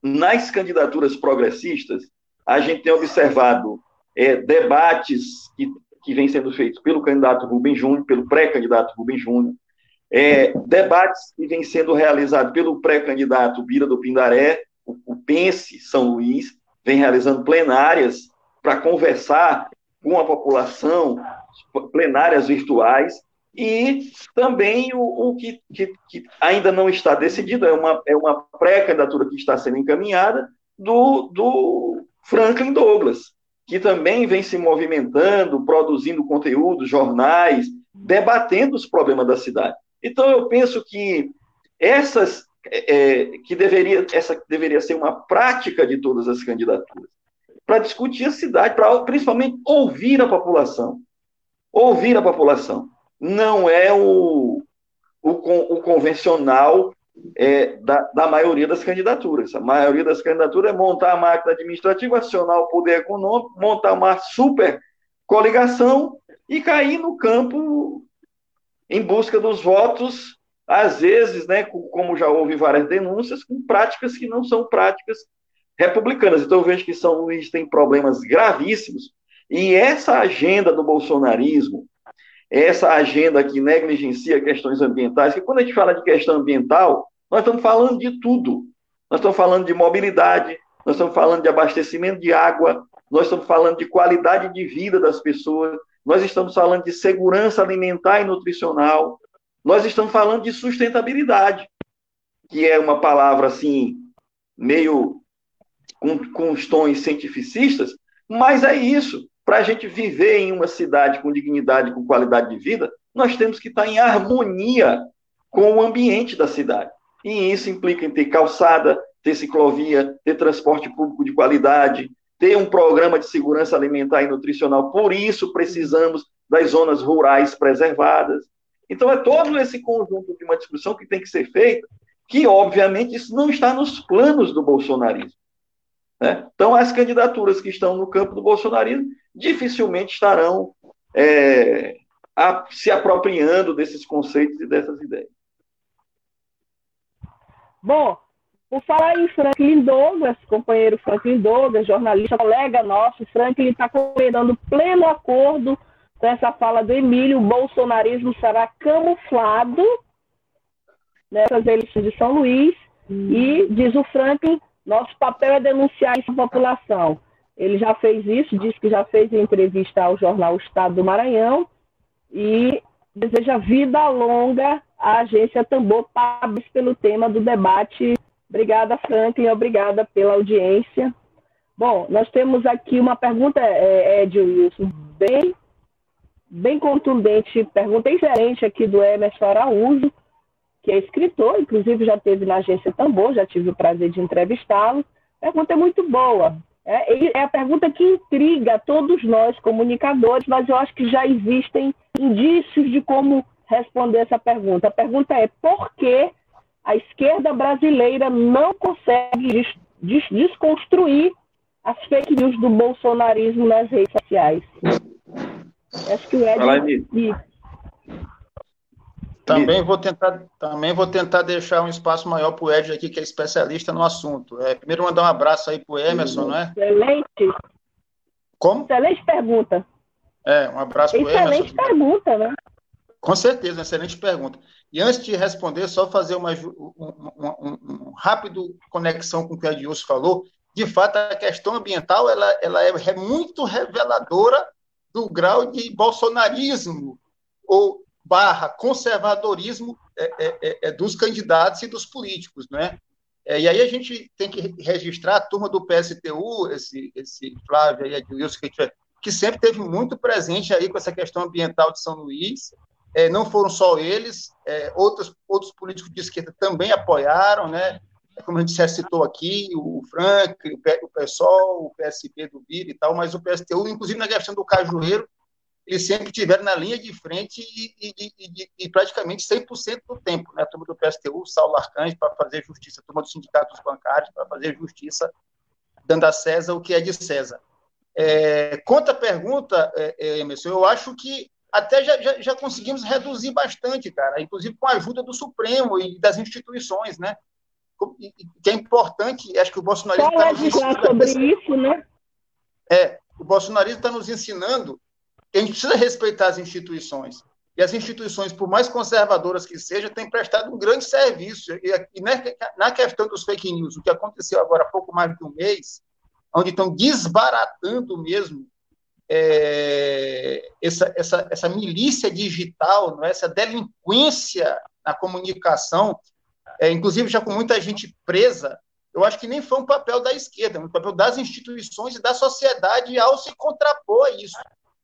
nas candidaturas progressistas, a gente tem observado é, debates que, que vêm sendo feitos pelo candidato Rubem Júnior, pelo pré-candidato Rubem Júnior, é, debates que vêm sendo realizados pelo pré-candidato Bira do Pindaré, o, o Pense São Luís, vem realizando plenárias para conversar com a população, plenárias virtuais, e também o, o que, que, que, ainda não está decidido, é uma, é uma pré-candidatura que está sendo encaminhada, do, do Franklin Douglas, que também vem se movimentando, produzindo conteúdo, jornais, debatendo os problemas da cidade. Então, eu penso que essas é, é, que deveria, essa deveria ser uma prática de todas as candidaturas, para discutir a cidade, para principalmente ouvir a população. Ouvir a população. Não é o, o, o convencional é, da, da, maioria das candidaturas. A maioria das candidaturas é montar a máquina administrativa, acionar o poder econômico, montar uma super coligação e cair no campo em busca dos votos, às vezes, né, como já houve várias denúncias, com práticas que não são práticas republicanas. Então eu vejo que São Luís tem problemas gravíssimos e essa agenda do bolsonarismo, essa agenda que negligencia questões ambientais, que quando a gente fala de questão ambiental, nós estamos falando de tudo. Nós estamos falando de mobilidade, nós estamos falando de abastecimento de água, nós estamos falando de qualidade de vida das pessoas, nós estamos falando de segurança alimentar e nutricional, nós estamos falando de sustentabilidade, que é uma palavra assim, meio com, com os tons cientificistas, mas é isso. Para a gente viver em uma cidade com dignidade, com qualidade de vida, nós temos que estar em harmonia com o ambiente da cidade. E isso implica em ter calçada, ter ciclovia, ter transporte público de qualidade, ter um programa de segurança alimentar e nutricional. Por isso precisamos das zonas rurais preservadas. Então é todo esse conjunto de uma discussão que tem que ser feita, que obviamente isso não está nos planos do bolsonarismo. Né? Então as candidaturas que estão no campo do bolsonarismo dificilmente estarão é, a, se apropriando desses conceitos e dessas ideias. Bom, por falar em Franklin Douglas, companheiro Franklin Douglas, jornalista, colega nosso, Franklin está comentando pleno acordo com essa fala do Emílio, o bolsonarismo será camuflado nessas eleições de São Luís, e, diz o Franklin, nosso papel é denunciar essa população. Ele já fez isso, disse que já fez entrevista ao jornal Estado do Maranhão e deseja vida longa à agência Tambor Parabéns pelo tema do debate. Obrigada, Franklin, obrigada pela audiência. Bom, nós temos aqui uma pergunta, é, Ed Wilson, bem, bem contundente, pergunta excelente aqui do Emerson Araújo, que é escritor, inclusive já teve na agência Tambor, já tive o prazer de entrevistá-lo. Pergunta é muito boa. É, é a pergunta que intriga todos nós, comunicadores, mas eu acho que já existem indícios de como responder essa pergunta. A pergunta é por que a esquerda brasileira não consegue des des desconstruir as fake news do bolsonarismo nas redes sociais? Acho que o Ed... Também vou tentar, também vou tentar deixar um espaço maior para o Ed aqui, que é especialista no assunto. É, primeiro mandar um abraço aí para o Emerson, não é? Excelente. Como? Excelente pergunta. É, um abraço para o Emerson. Excelente pergunta, né? Com certeza, uma excelente pergunta. E antes de responder, só fazer uma, um, um, um rápido conexão com o que o Edilson falou. De fato, a questão ambiental ela, ela é muito reveladora do grau de bolsonarismo ou barra conservadorismo é, é, é, é, dos candidatos e dos políticos, né? É, e aí a gente tem que registrar a turma do PSTU, esse, esse Flávio e Edilson, que, que sempre teve muito presente aí com essa questão ambiental de São Luís. Não foram só eles, outros, outros políticos de esquerda também apoiaram, né? Como a gente já citou aqui, o Frank, o PSOL, o PSP do Vira e tal, mas o PSTU, inclusive na questão do Cajueiro, eles sempre estiveram na linha de frente e, e, e, e praticamente 100% do tempo. Né? A turma do PSTU, Saulo Arcanjo, para fazer justiça, a turma do Sindicato dos Bancários, para fazer justiça, dando a César o que é de César. É, quanto à pergunta, é, é, Emerson, eu acho que até já, já, já, conseguimos reduzir bastante, cara, inclusive com a ajuda do Supremo e das instituições, né? Que é importante, acho que o bolsonarismo está nos ensinando. sobre isso, né? É, o bolsonarismo está nos ensinando a gente precisa respeitar as instituições. E as instituições, por mais conservadoras que sejam, têm prestado um grande serviço. E, na questão dos fake news, o que aconteceu agora há pouco mais de um mês, onde estão desbaratando mesmo é, essa, essa, essa milícia digital, não é? essa delinquência na comunicação, é, inclusive já com muita gente presa, eu acho que nem foi um papel da esquerda, um papel das instituições e da sociedade ao se contrapor a isso.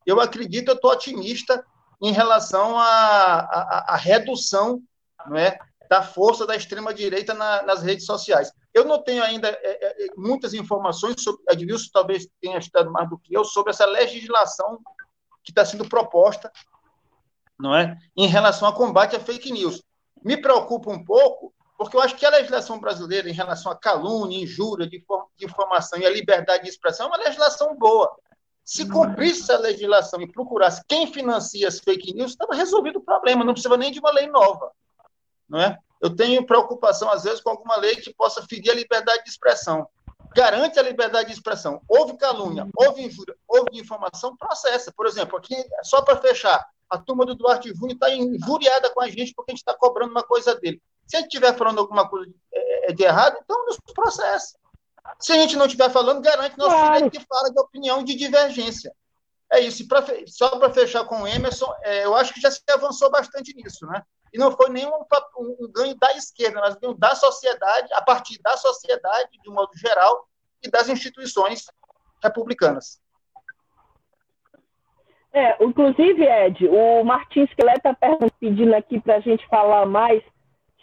Eu acredito, eu estou otimista em relação à, à, à redução não é, da força da extrema-direita na, nas redes sociais. Eu não tenho ainda é, é, é muitas informações sobre, Edilson talvez tenha estudado mais do que eu, sobre essa legislação que está sendo proposta não é, em relação ao combate à fake news. Me preocupa um pouco, porque eu acho que a legislação brasileira em relação a calúnia, injúria, difamação e a liberdade de expressão é uma legislação boa. Se cumprisse a legislação e procurasse quem financia as fake news, estava resolvido o problema, não precisava nem de uma lei nova não é? Eu tenho preocupação, às vezes, com alguma lei que possa ferir a liberdade de expressão. Garante a liberdade de expressão. Houve calúnia, houve injúria, houve difamação, processa. Por exemplo, aqui, só para fechar, a turma do Duarte Júnior está injuriada com a gente porque a gente está cobrando uma coisa dele. Se gente estiver falando alguma coisa é, é, de errado, então nos processa. Se a gente não estiver falando, garante nosso claro. direito fala de opinião de divergência. É isso. Pra, só para fechar com o Emerson, é, eu acho que já se avançou bastante nisso, né? e não foi nenhum um, um ganho da esquerda, mas ganho da sociedade, a partir da sociedade, de um modo geral, e das instituições republicanas. É, inclusive, Ed, o Martins Quelé está pedindo aqui para a gente falar mais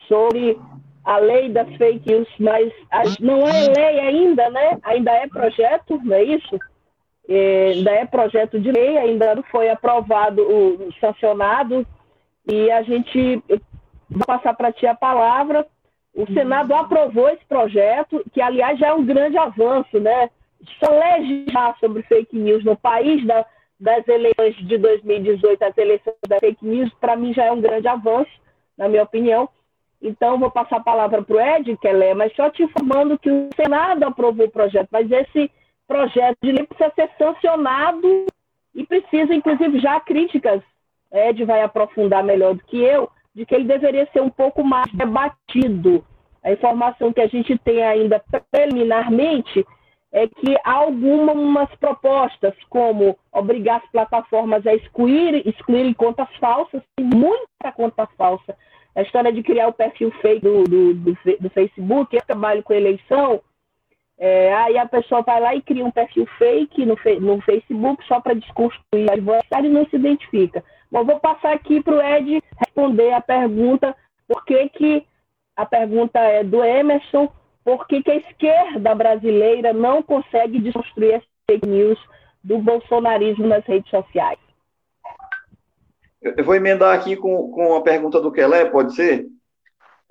sobre a lei das fake news, mas não é lei ainda, né? Ainda é projeto, não é isso? É, ainda é projeto de lei, ainda não foi aprovado, o, sancionado e a gente vai passar para ti a palavra. O uhum. Senado aprovou esse projeto, que, aliás, já é um grande avanço, né? Só legislar sobre fake news no país da, das eleições de 2018, as eleições da fake news, para mim já é um grande avanço, na minha opinião. Então, vou passar a palavra para o Ed Kelé, mas só te informando que o Senado aprovou o projeto, mas esse projeto de lei precisa ser sancionado e precisa, inclusive, já críticas Ed vai aprofundar melhor do que eu, de que ele deveria ser um pouco mais debatido. A informação que a gente tem ainda preliminarmente é que há algumas propostas, como obrigar as plataformas a excluir, excluírem contas falsas, tem muita conta falsa. A história de criar o perfil fake do, do, do, do Facebook, eu trabalho com eleição, é, aí a pessoa vai lá e cria um perfil fake no, no Facebook só para desconstruir adversário e não se identifica. Bom, vou passar aqui para o Ed responder a pergunta, por que, que a pergunta é do Emerson, por que, que a esquerda brasileira não consegue desconstruir as fake news do bolsonarismo nas redes sociais? Eu vou emendar aqui com, com a pergunta do Kelé, pode ser?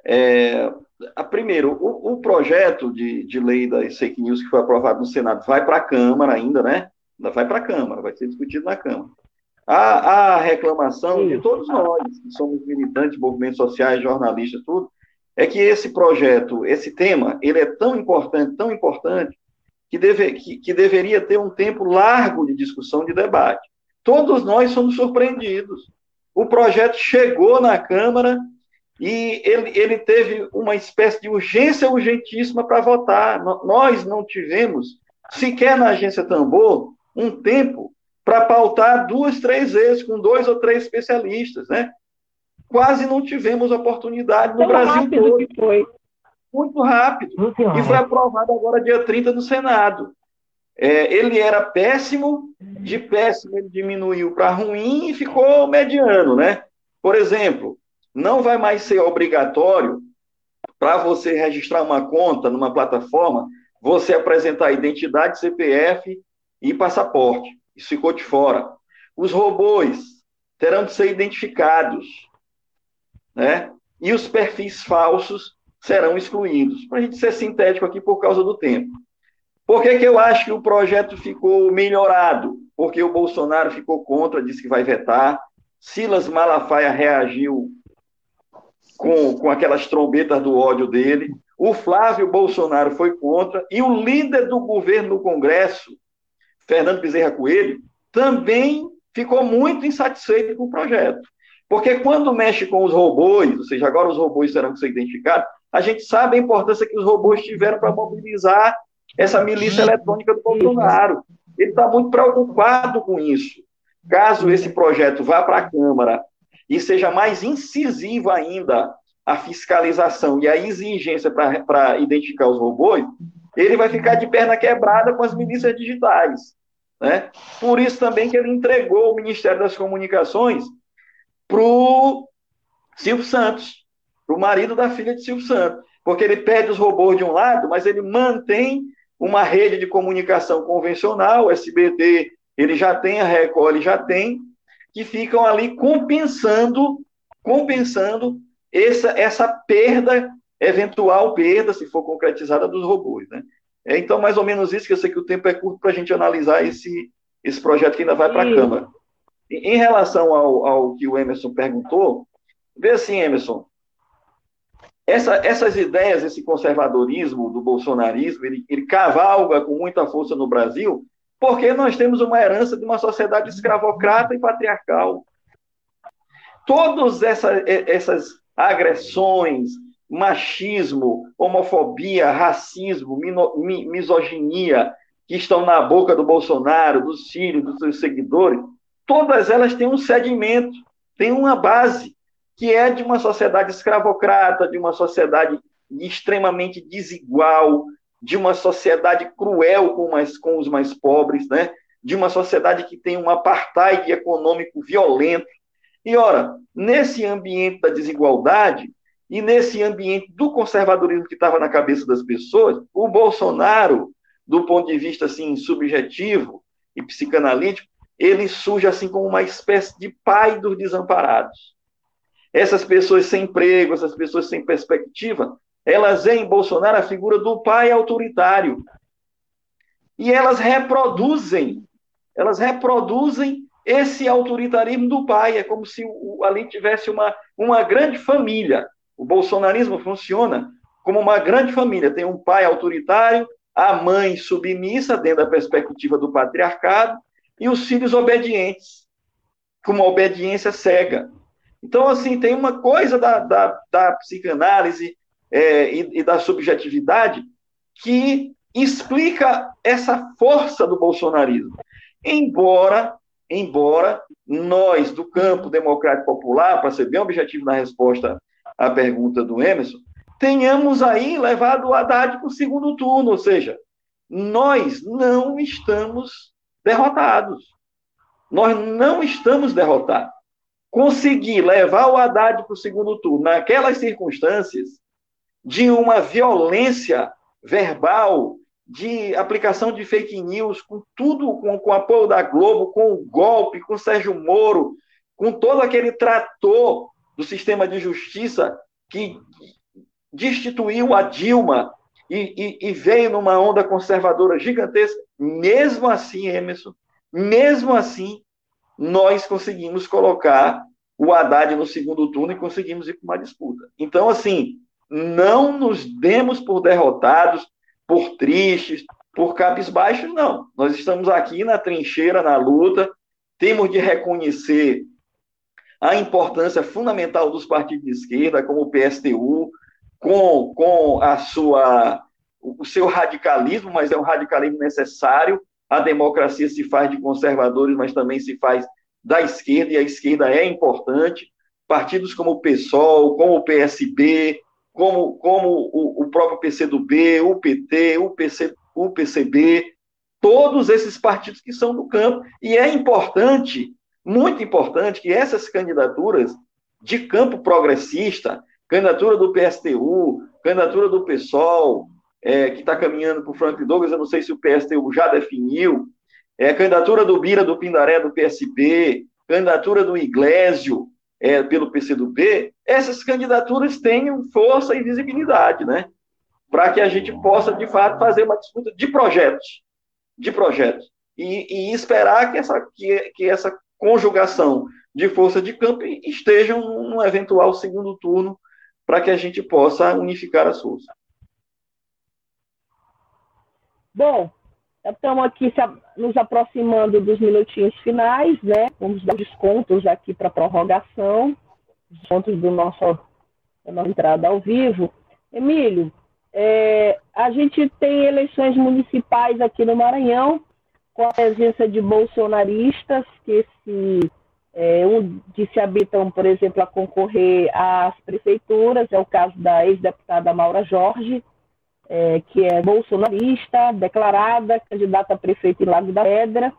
É, a, primeiro, o, o projeto de, de lei das fake news que foi aprovado no Senado vai para a Câmara ainda, né? Ainda vai para a Câmara, vai ser discutido na Câmara. A, a reclamação de todos nós, que somos militantes, movimentos sociais, jornalistas, tudo, é que esse projeto, esse tema, ele é tão importante, tão importante, que, deve, que, que deveria ter um tempo largo de discussão, de debate. Todos nós somos surpreendidos. O projeto chegou na Câmara e ele, ele teve uma espécie de urgência urgentíssima para votar. Nós não tivemos, sequer na agência Tambor, um tempo para pautar duas, três vezes com dois ou três especialistas, né? Quase não tivemos oportunidade no Tão Brasil todo. Que foi. Muito rápido. Muito e foi aprovado agora dia 30 no Senado. É, ele era péssimo, de péssimo ele diminuiu para ruim e ficou mediano, né? Por exemplo, não vai mais ser obrigatório para você registrar uma conta numa plataforma, você apresentar identidade, CPF e passaporte. Isso ficou de fora. Os robôs terão de ser identificados, né? E os perfis falsos serão excluídos. Para a gente ser sintético aqui por causa do tempo. Por que, que eu acho que o projeto ficou melhorado? Porque o Bolsonaro ficou contra, disse que vai vetar. Silas Malafaia reagiu com, com aquelas trombetas do ódio dele. O Flávio Bolsonaro foi contra. E o líder do governo no Congresso, Fernando Bezerra Coelho, também ficou muito insatisfeito com o projeto. Porque quando mexe com os robôs, ou seja, agora os robôs terão que ser identificados, a gente sabe a importância que os robôs tiveram para mobilizar essa milícia eletrônica do Bolsonaro. ele está muito preocupado com isso. Caso esse projeto vá para a Câmara e seja mais incisivo ainda a fiscalização e a exigência para identificar os robôs, ele vai ficar de perna quebrada com as milícias digitais. Né? Por isso também que ele entregou o Ministério das Comunicações para o Silvio Santos, para o marido da filha de Silvio Santos, porque ele pede os robôs de um lado, mas ele mantém uma rede de comunicação convencional, o SBT, ele já tem, a Record, já tem, que ficam ali compensando, compensando essa, essa perda, eventual perda, se for concretizada, dos robôs. Né? É, então, mais ou menos isso, que eu sei que o tempo é curto para a gente analisar esse, esse projeto que ainda vai para a Câmara. Em, em relação ao, ao que o Emerson perguntou, vê assim, Emerson, essa, essas ideias, esse conservadorismo do bolsonarismo, ele, ele cavalga com muita força no Brasil, porque nós temos uma herança de uma sociedade escravocrata e patriarcal. Todas essa, essas agressões, machismo, homofobia, racismo, misoginia, que estão na boca do Bolsonaro, dos filhos, dos seus seguidores, todas elas têm um sedimento, têm uma base, que é de uma sociedade escravocrata, de uma sociedade extremamente desigual, de uma sociedade cruel com, mais, com os mais pobres, né? de uma sociedade que tem um apartheid econômico violento. E, ora, nesse ambiente da desigualdade e nesse ambiente do conservadorismo que estava na cabeça das pessoas, o Bolsonaro, do ponto de vista assim, subjetivo e psicanalítico, ele surge assim como uma espécie de pai dos desamparados. Essas pessoas sem emprego, essas pessoas sem perspectiva, elas veem em Bolsonaro a figura do pai autoritário. E elas reproduzem, elas reproduzem esse autoritarismo do pai. É como se ali tivesse uma, uma grande família. O bolsonarismo funciona como uma grande família. Tem um pai autoritário, a mãe submissa, dentro da perspectiva do patriarcado, e os filhos obedientes, com uma obediência cega. Então, assim, tem uma coisa da, da, da psicanálise é, e, e da subjetividade que explica essa força do bolsonarismo. Embora, embora nós, do campo democrático popular, para ser bem objetivo na resposta à pergunta do Emerson, tenhamos aí levado o Haddad para o segundo turno, ou seja, nós não estamos derrotados. Nós não estamos derrotados. Conseguir levar o Haddad para o segundo turno naquelas circunstâncias de uma violência verbal, de aplicação de fake news, com tudo, com, com o apoio da Globo, com o golpe, com o Sérgio Moro, com todo aquele trator do sistema de justiça que destituiu a Dilma e, e, e, veio numa onda conservadora gigantesca. Mesmo assim, Emerson, mesmo assim, nós conseguimos colocar o Haddad no segundo turno e conseguimos ir para uma disputa. Então, assim, não nos demos por derrotados, por tristes, por cabisbaixos, não. Nós estamos aqui na trincheira, na luta, temos de reconhecer a importância fundamental dos partidos de esquerda, como o PSTU, com, com a sua, o seu radicalismo, mas é um radicalismo necessário. A democracia se faz de conservadores, mas também se faz da esquerda, e a esquerda é importante. Partidos como o PSOL, como o PSB, como, como o, o próprio PCdoB, o PT, o, PC, o PCB, todos esses partidos que são do campo. E é importante, muito importante, que essas candidaturas de campo progressista, candidatura do PSTU, candidatura do PSOL, é, que está caminhando para o Frank Douglas, eu não sei se o PSTU já definiu, é, candidatura do Bira do Pindaré do PSB, candidatura do Iglesio, é, pelo PCdoB, essas candidaturas tenham força e visibilidade, né? Para que a gente possa, de fato, fazer uma disputa de projetos, de projetos, e, e esperar que essa, que, que essa conjugação de força de campo estejam num eventual segundo turno para que a gente possa unificar as forças. Bom, Estamos aqui nos aproximando dos minutinhos finais, né? Vamos dar descontos aqui para prorrogação, descontos do nosso, da nossa entrada ao vivo. Emílio, é, a gente tem eleições municipais aqui no Maranhão com a presença de bolsonaristas que se é, um, que se habitam, por exemplo, a concorrer às prefeituras, é o caso da ex-deputada Maura Jorge, é, que é bolsonarista, declarada, candidata a prefeito em Lago da Pedra.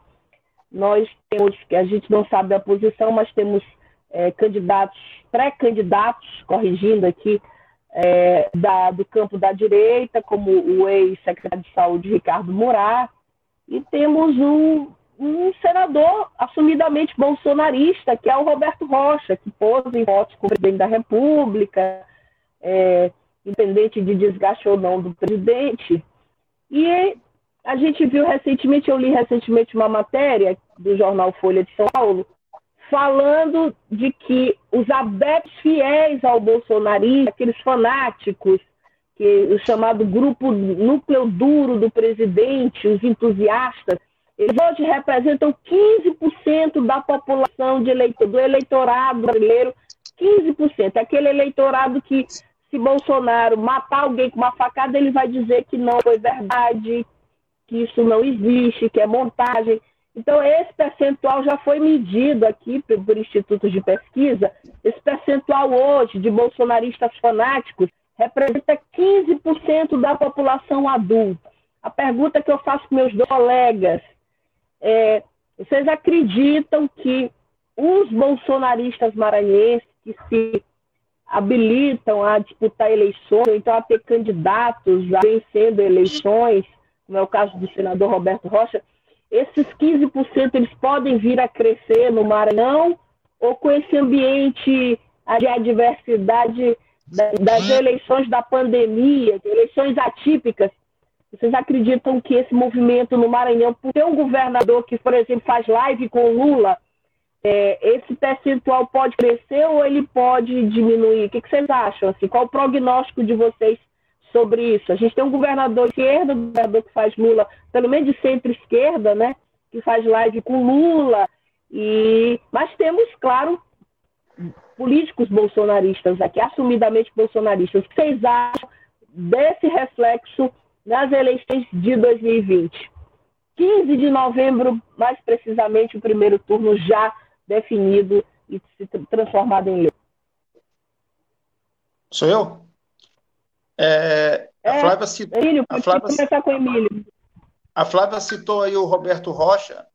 Nós temos, que a gente não sabe a posição, mas temos é, candidatos, pré-candidatos, corrigindo aqui, é, da, do campo da direita, como o ex-secretário de Saúde Ricardo Murat, e temos um, um senador assumidamente bolsonarista, que é o Roberto Rocha, que pôs em votos com o presidente da República, é, independente de desgaste ou não do presidente. E a gente viu recentemente, eu li recentemente uma matéria do jornal Folha de São Paulo, falando de que os adeptos fiéis ao bolsonarismo, aqueles fanáticos, que o chamado grupo núcleo duro do presidente, os entusiastas, eles hoje representam 15% da população de do eleitorado brasileiro, 15%. Aquele eleitorado que, se Bolsonaro matar alguém com uma facada, ele vai dizer que não foi verdade, que isso não existe, que é montagem. Então, esse percentual já foi medido aqui por institutos de pesquisa. Esse percentual hoje de bolsonaristas fanáticos representa 15% da população adulta. A pergunta que eu faço para meus colegas é: vocês acreditam que os bolsonaristas maranhenses que se habilitam a disputar eleições, ou então a ter candidatos a vencendo eleições, como é o caso do senador Roberto Rocha, esses 15% eles podem vir a crescer no Maranhão ou com esse ambiente de adversidade das eleições da pandemia, de eleições atípicas, vocês acreditam que esse movimento no Maranhão, por ter um governador que, por exemplo, faz live com Lula, é, esse percentual pode crescer ou ele pode diminuir? O que, que vocês acham? Assim, qual o prognóstico de vocês sobre isso. A gente tem um governador de esquerda, um governador que faz Lula, pelo menos de centro-esquerda, né? Que faz live com Lula. E... Mas temos, claro, políticos bolsonaristas aqui, assumidamente bolsonaristas. O que vocês acham desse reflexo nas eleições de 2020? 15 de novembro, mais precisamente, o primeiro turno já definido e se transformado em lei. Sou eu? É, a, é, Flávia citou, Emílio, a Flávia começar com o Emílio. A Flávia citou aí o Roberto Rocha.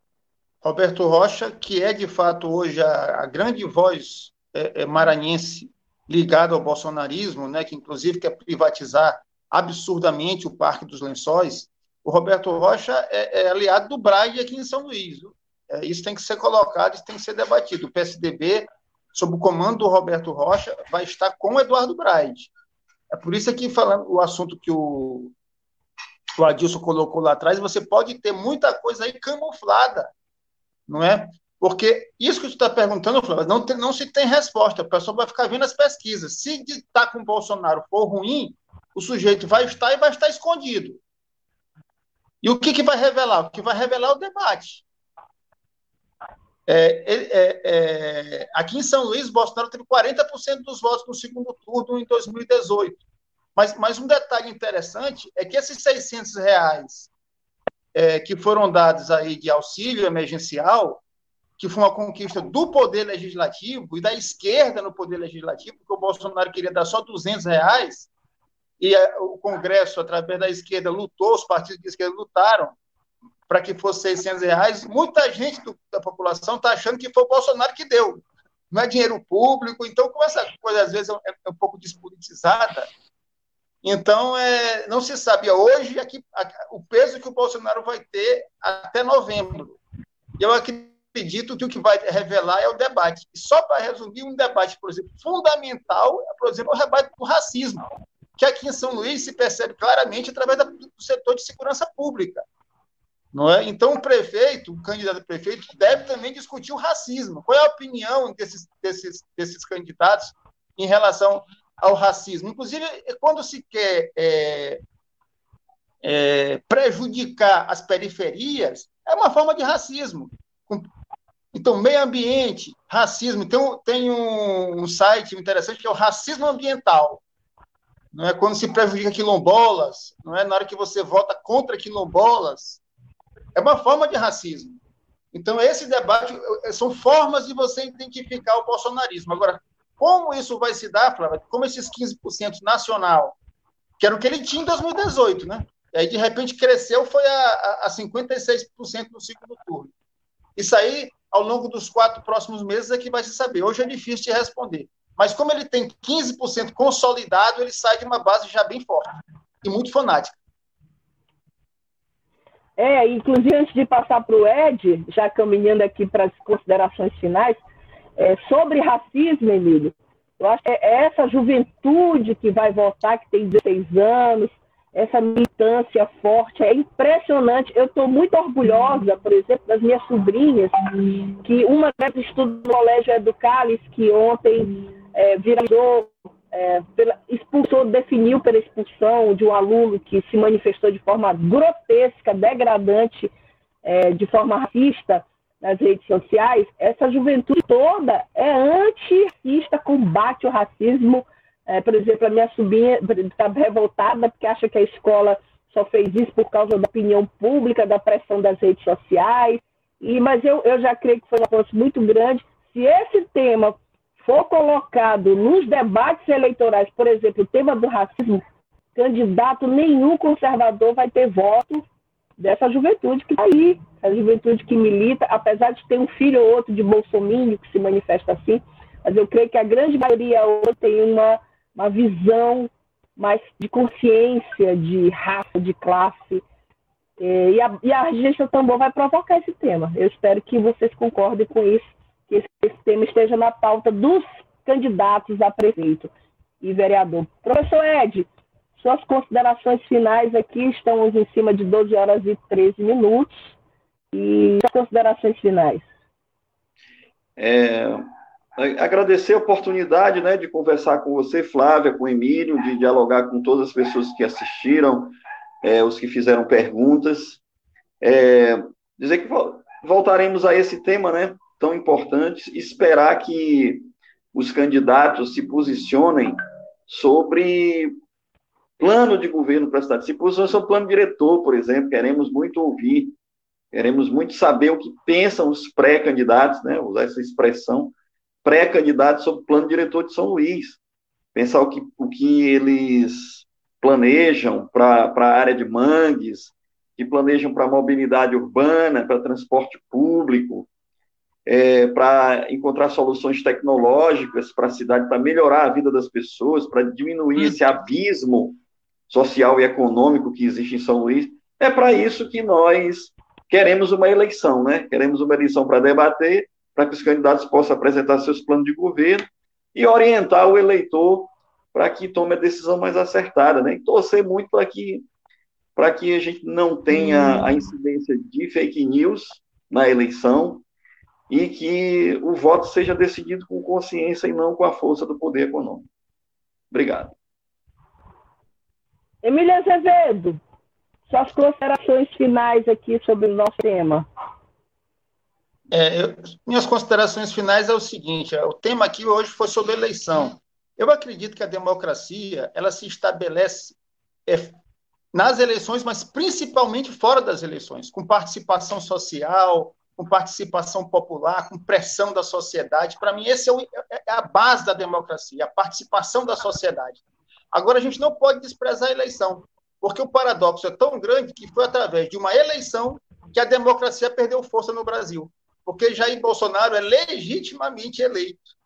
Roberto Rocha, que é de fato hoje a, a grande voz é, é, maranhense ligada ao bolsonarismo, né, que inclusive quer privatizar absurdamente o Parque dos Lençóis. O Roberto Rocha é, é aliado do Braille aqui em São Luís. É, isso tem que ser colocado, isso tem que ser debatido. O PSDB, sob o comando do Roberto Rocha, vai estar com o Eduardo Braide. É por isso que, falando o assunto que o, o Adilson colocou lá atrás, você pode ter muita coisa aí camuflada, não é? Porque isso que você está perguntando, Flávio, não, tem, não se tem resposta. O pessoal vai ficar vendo as pesquisas. Se estar tá com o Bolsonaro for ruim, o sujeito vai estar e vai estar escondido. E o que, que vai revelar? O que vai revelar é o debate. É, é, é, aqui em São Luís, Bolsonaro teve 40% dos votos no segundo turno em 2018. Mas, mas um detalhe interessante é que esses 600 reais é, que foram dados aí de auxílio emergencial, que foi uma conquista do Poder Legislativo e da esquerda no Poder Legislativo, porque o Bolsonaro queria dar só 200 reais, e o Congresso, através da esquerda, lutou, os partidos de esquerda lutaram para que fosse 600 reais, muita gente do, da população está achando que foi o Bolsonaro que deu. Não é dinheiro público, então, como essa coisa às vezes é, é um pouco despolitizada, então é, não se sabia hoje aqui, o peso que o Bolsonaro vai ter até novembro. Eu acredito que o que vai revelar é o debate. Só para resumir, um debate, por exemplo, fundamental, é, por exemplo, o debate do racismo, que aqui em São Luís se percebe claramente através do setor de segurança pública. Não é? Então, o prefeito, o candidato a prefeito, deve também discutir o racismo. Qual é a opinião desses, desses, desses candidatos em relação ao racismo? Inclusive, quando se quer é, é, prejudicar as periferias, é uma forma de racismo. Então, meio ambiente, racismo. Então, tem um, um site interessante que é o racismo ambiental. Não é quando se prejudica quilombolas, não é na hora que você vota contra quilombolas, é uma forma de racismo. Então, esse debate são formas de você identificar o bolsonarismo. Agora, como isso vai se dar, Flávia? Como esses 15% nacional, que era o que ele tinha em 2018, né? E aí, de repente, cresceu, foi a, a 56% no segundo turno. Isso aí, ao longo dos quatro próximos meses, é que vai se saber. Hoje é difícil de responder. Mas como ele tem 15% consolidado, ele sai de uma base já bem forte e muito fanática. É, inclusive antes de passar para o Ed, já caminhando aqui para as considerações finais, é, sobre racismo, Emílio, eu acho que é essa juventude que vai votar, que tem 16 anos, essa militância forte, é impressionante. Eu estou muito orgulhosa, por exemplo, das minhas sobrinhas, que uma delas estuda no Colégio Educalis, que ontem é, é, pela, expulsou, definiu pela expulsão de um aluno que se manifestou de forma grotesca, degradante, é, de forma racista nas redes sociais. Essa juventude toda é antirracista, combate o racismo. É, por exemplo, a minha sobrinha está revoltada porque acha que a escola só fez isso por causa da opinião pública, da pressão das redes sociais. E, mas eu, eu já creio que foi um avanço muito grande. Se esse tema for colocado nos debates eleitorais, por exemplo, o tema do racismo, candidato nenhum conservador vai ter voto dessa juventude que está aí, a juventude que milita, apesar de ter um filho ou outro de bolsomínio que se manifesta assim, mas eu creio que a grande maioria hoje tem uma, uma visão mais de consciência, de raça, de classe, e a, e a Regência Tambor vai provocar esse tema. Eu espero que vocês concordem com isso que esse tema esteja na pauta dos candidatos a prefeito e vereador. Professor Ed, suas considerações finais aqui, estamos em cima de 12 horas e 13 minutos. E suas considerações finais. É, agradecer a oportunidade né, de conversar com você, Flávia, com o Emílio, de dialogar com todas as pessoas que assistiram, é, os que fizeram perguntas. É, dizer que voltaremos a esse tema, né? Tão importantes, esperar que os candidatos se posicionem sobre plano de governo para a cidade, se posicionem sobre plano diretor, por exemplo, queremos muito ouvir, queremos muito saber o que pensam os pré-candidatos, né, usar essa expressão, pré-candidatos sobre o plano diretor de São Luís, pensar o que, o que eles planejam para a área de mangues, que planejam para mobilidade urbana, para transporte público, é, para encontrar soluções tecnológicas para a cidade, para melhorar a vida das pessoas, para diminuir esse abismo social e econômico que existe em São Luís. É para isso que nós queremos uma eleição, né? Queremos uma eleição para debater, para que os candidatos possam apresentar seus planos de governo e orientar o eleitor para que tome a decisão mais acertada, né? E torcer muito para que para que a gente não tenha a incidência de fake news na eleição, e que o voto seja decidido com consciência e não com a força do poder econômico. Obrigado. Emília Azevedo, suas considerações finais aqui sobre o nosso tema. É, eu, minhas considerações finais é o seguinte: é, o tema aqui hoje foi sobre eleição. Eu acredito que a democracia ela se estabelece é, nas eleições, mas principalmente fora das eleições, com participação social, com participação popular, com pressão da sociedade. Para mim, esse é, o, é, a base da democracia, a participação da sociedade. Agora, a gente não pode desprezar a eleição, porque o paradoxo é tão grande que foi através de uma eleição que a democracia perdeu força no Brasil. Porque Jair Bolsonaro é legitimamente eleito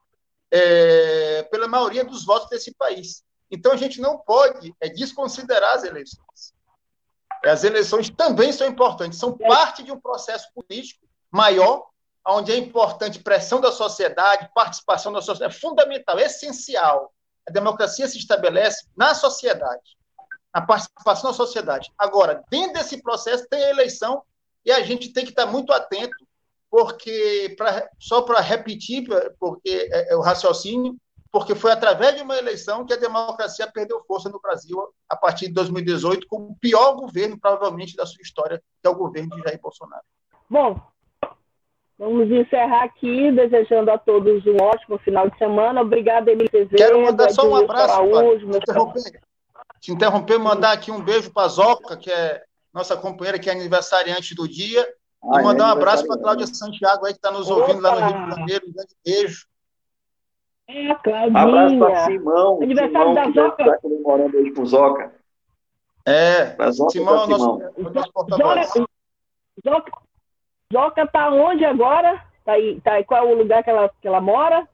é, pela maioria dos votos desse país. Então, a gente não pode é, desconsiderar as eleições. As eleições também são importantes, são parte de um processo político maior, onde é importante pressão da sociedade, participação da sociedade, é fundamental, é essencial. A democracia se estabelece na sociedade, na participação da sociedade. Agora, dentro desse processo tem a eleição e a gente tem que estar muito atento, porque pra, só para repetir, porque é, é o raciocínio, porque foi através de uma eleição que a democracia perdeu força no Brasil a partir de 2018, com o pior governo, provavelmente, da sua história, que é o governo de Jair Bolsonaro. Bom, Vamos encerrar aqui, desejando a todos um ótimo final de semana. Obrigada, Emílio Azevedo. Quero mandar só um abraço, te, interromper, te interromper, mandar aqui um beijo para a Zoca, que é nossa companheira que é aniversariante do dia. Ah, e mandar é um abraço para a Cláudia Santiago aí, que está nos Opa! ouvindo lá no Rio de Janeiro. Um grande beijo. É, a Claudinha. Abraço para Simão. Aniversário Simão, da Zoca. Está comemorando aí com Zoca. É, Zoca Simão, é nosso, nosso porta-voz. Zoca, Zoca tá onde agora? Tá aí, tá aí, qual é o lugar que ela, que ela mora?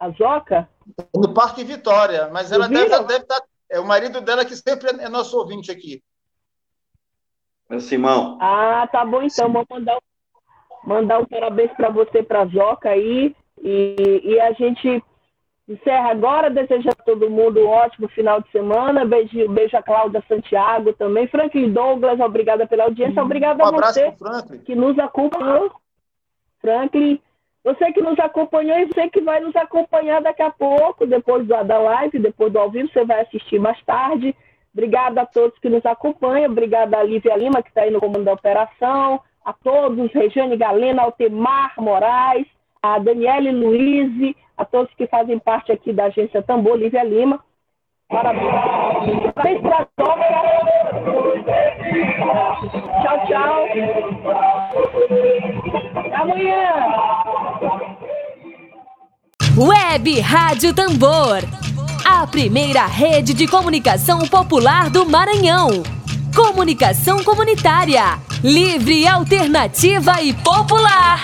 A Zoca? No Parque Vitória, mas ela deve, deve estar. Tá, é o marido dela que sempre é nosso ouvinte aqui. É Simão. Ah, tá bom então. Vou mandar, mandar um parabéns para você, para Joca aí. E, e a gente encerra agora. Desejo a todo mundo um ótimo final de semana. Beijo, beijo a Cláudia Santiago também. Franklin Douglas, obrigada pela audiência. Obrigada um a você que nos acompanhou. Franklin, você que nos acompanhou e você que vai nos acompanhar daqui a pouco, depois da, da live, depois do ao vivo, você vai assistir mais tarde. Obrigada a todos que nos acompanham. Obrigada a Lívia Lima, que está aí no comando da operação. A todos, Regiane Galena, Altemar Moraes, a Daniele Luiz, a todos que fazem parte aqui da agência Tambor, Lívia Lima. Parabéns. Parabéns para todos. Tchau, tchau. Até amanhã. Web Rádio Tambor. A primeira rede de comunicação popular do Maranhão. Comunicação comunitária. Livre, alternativa e popular.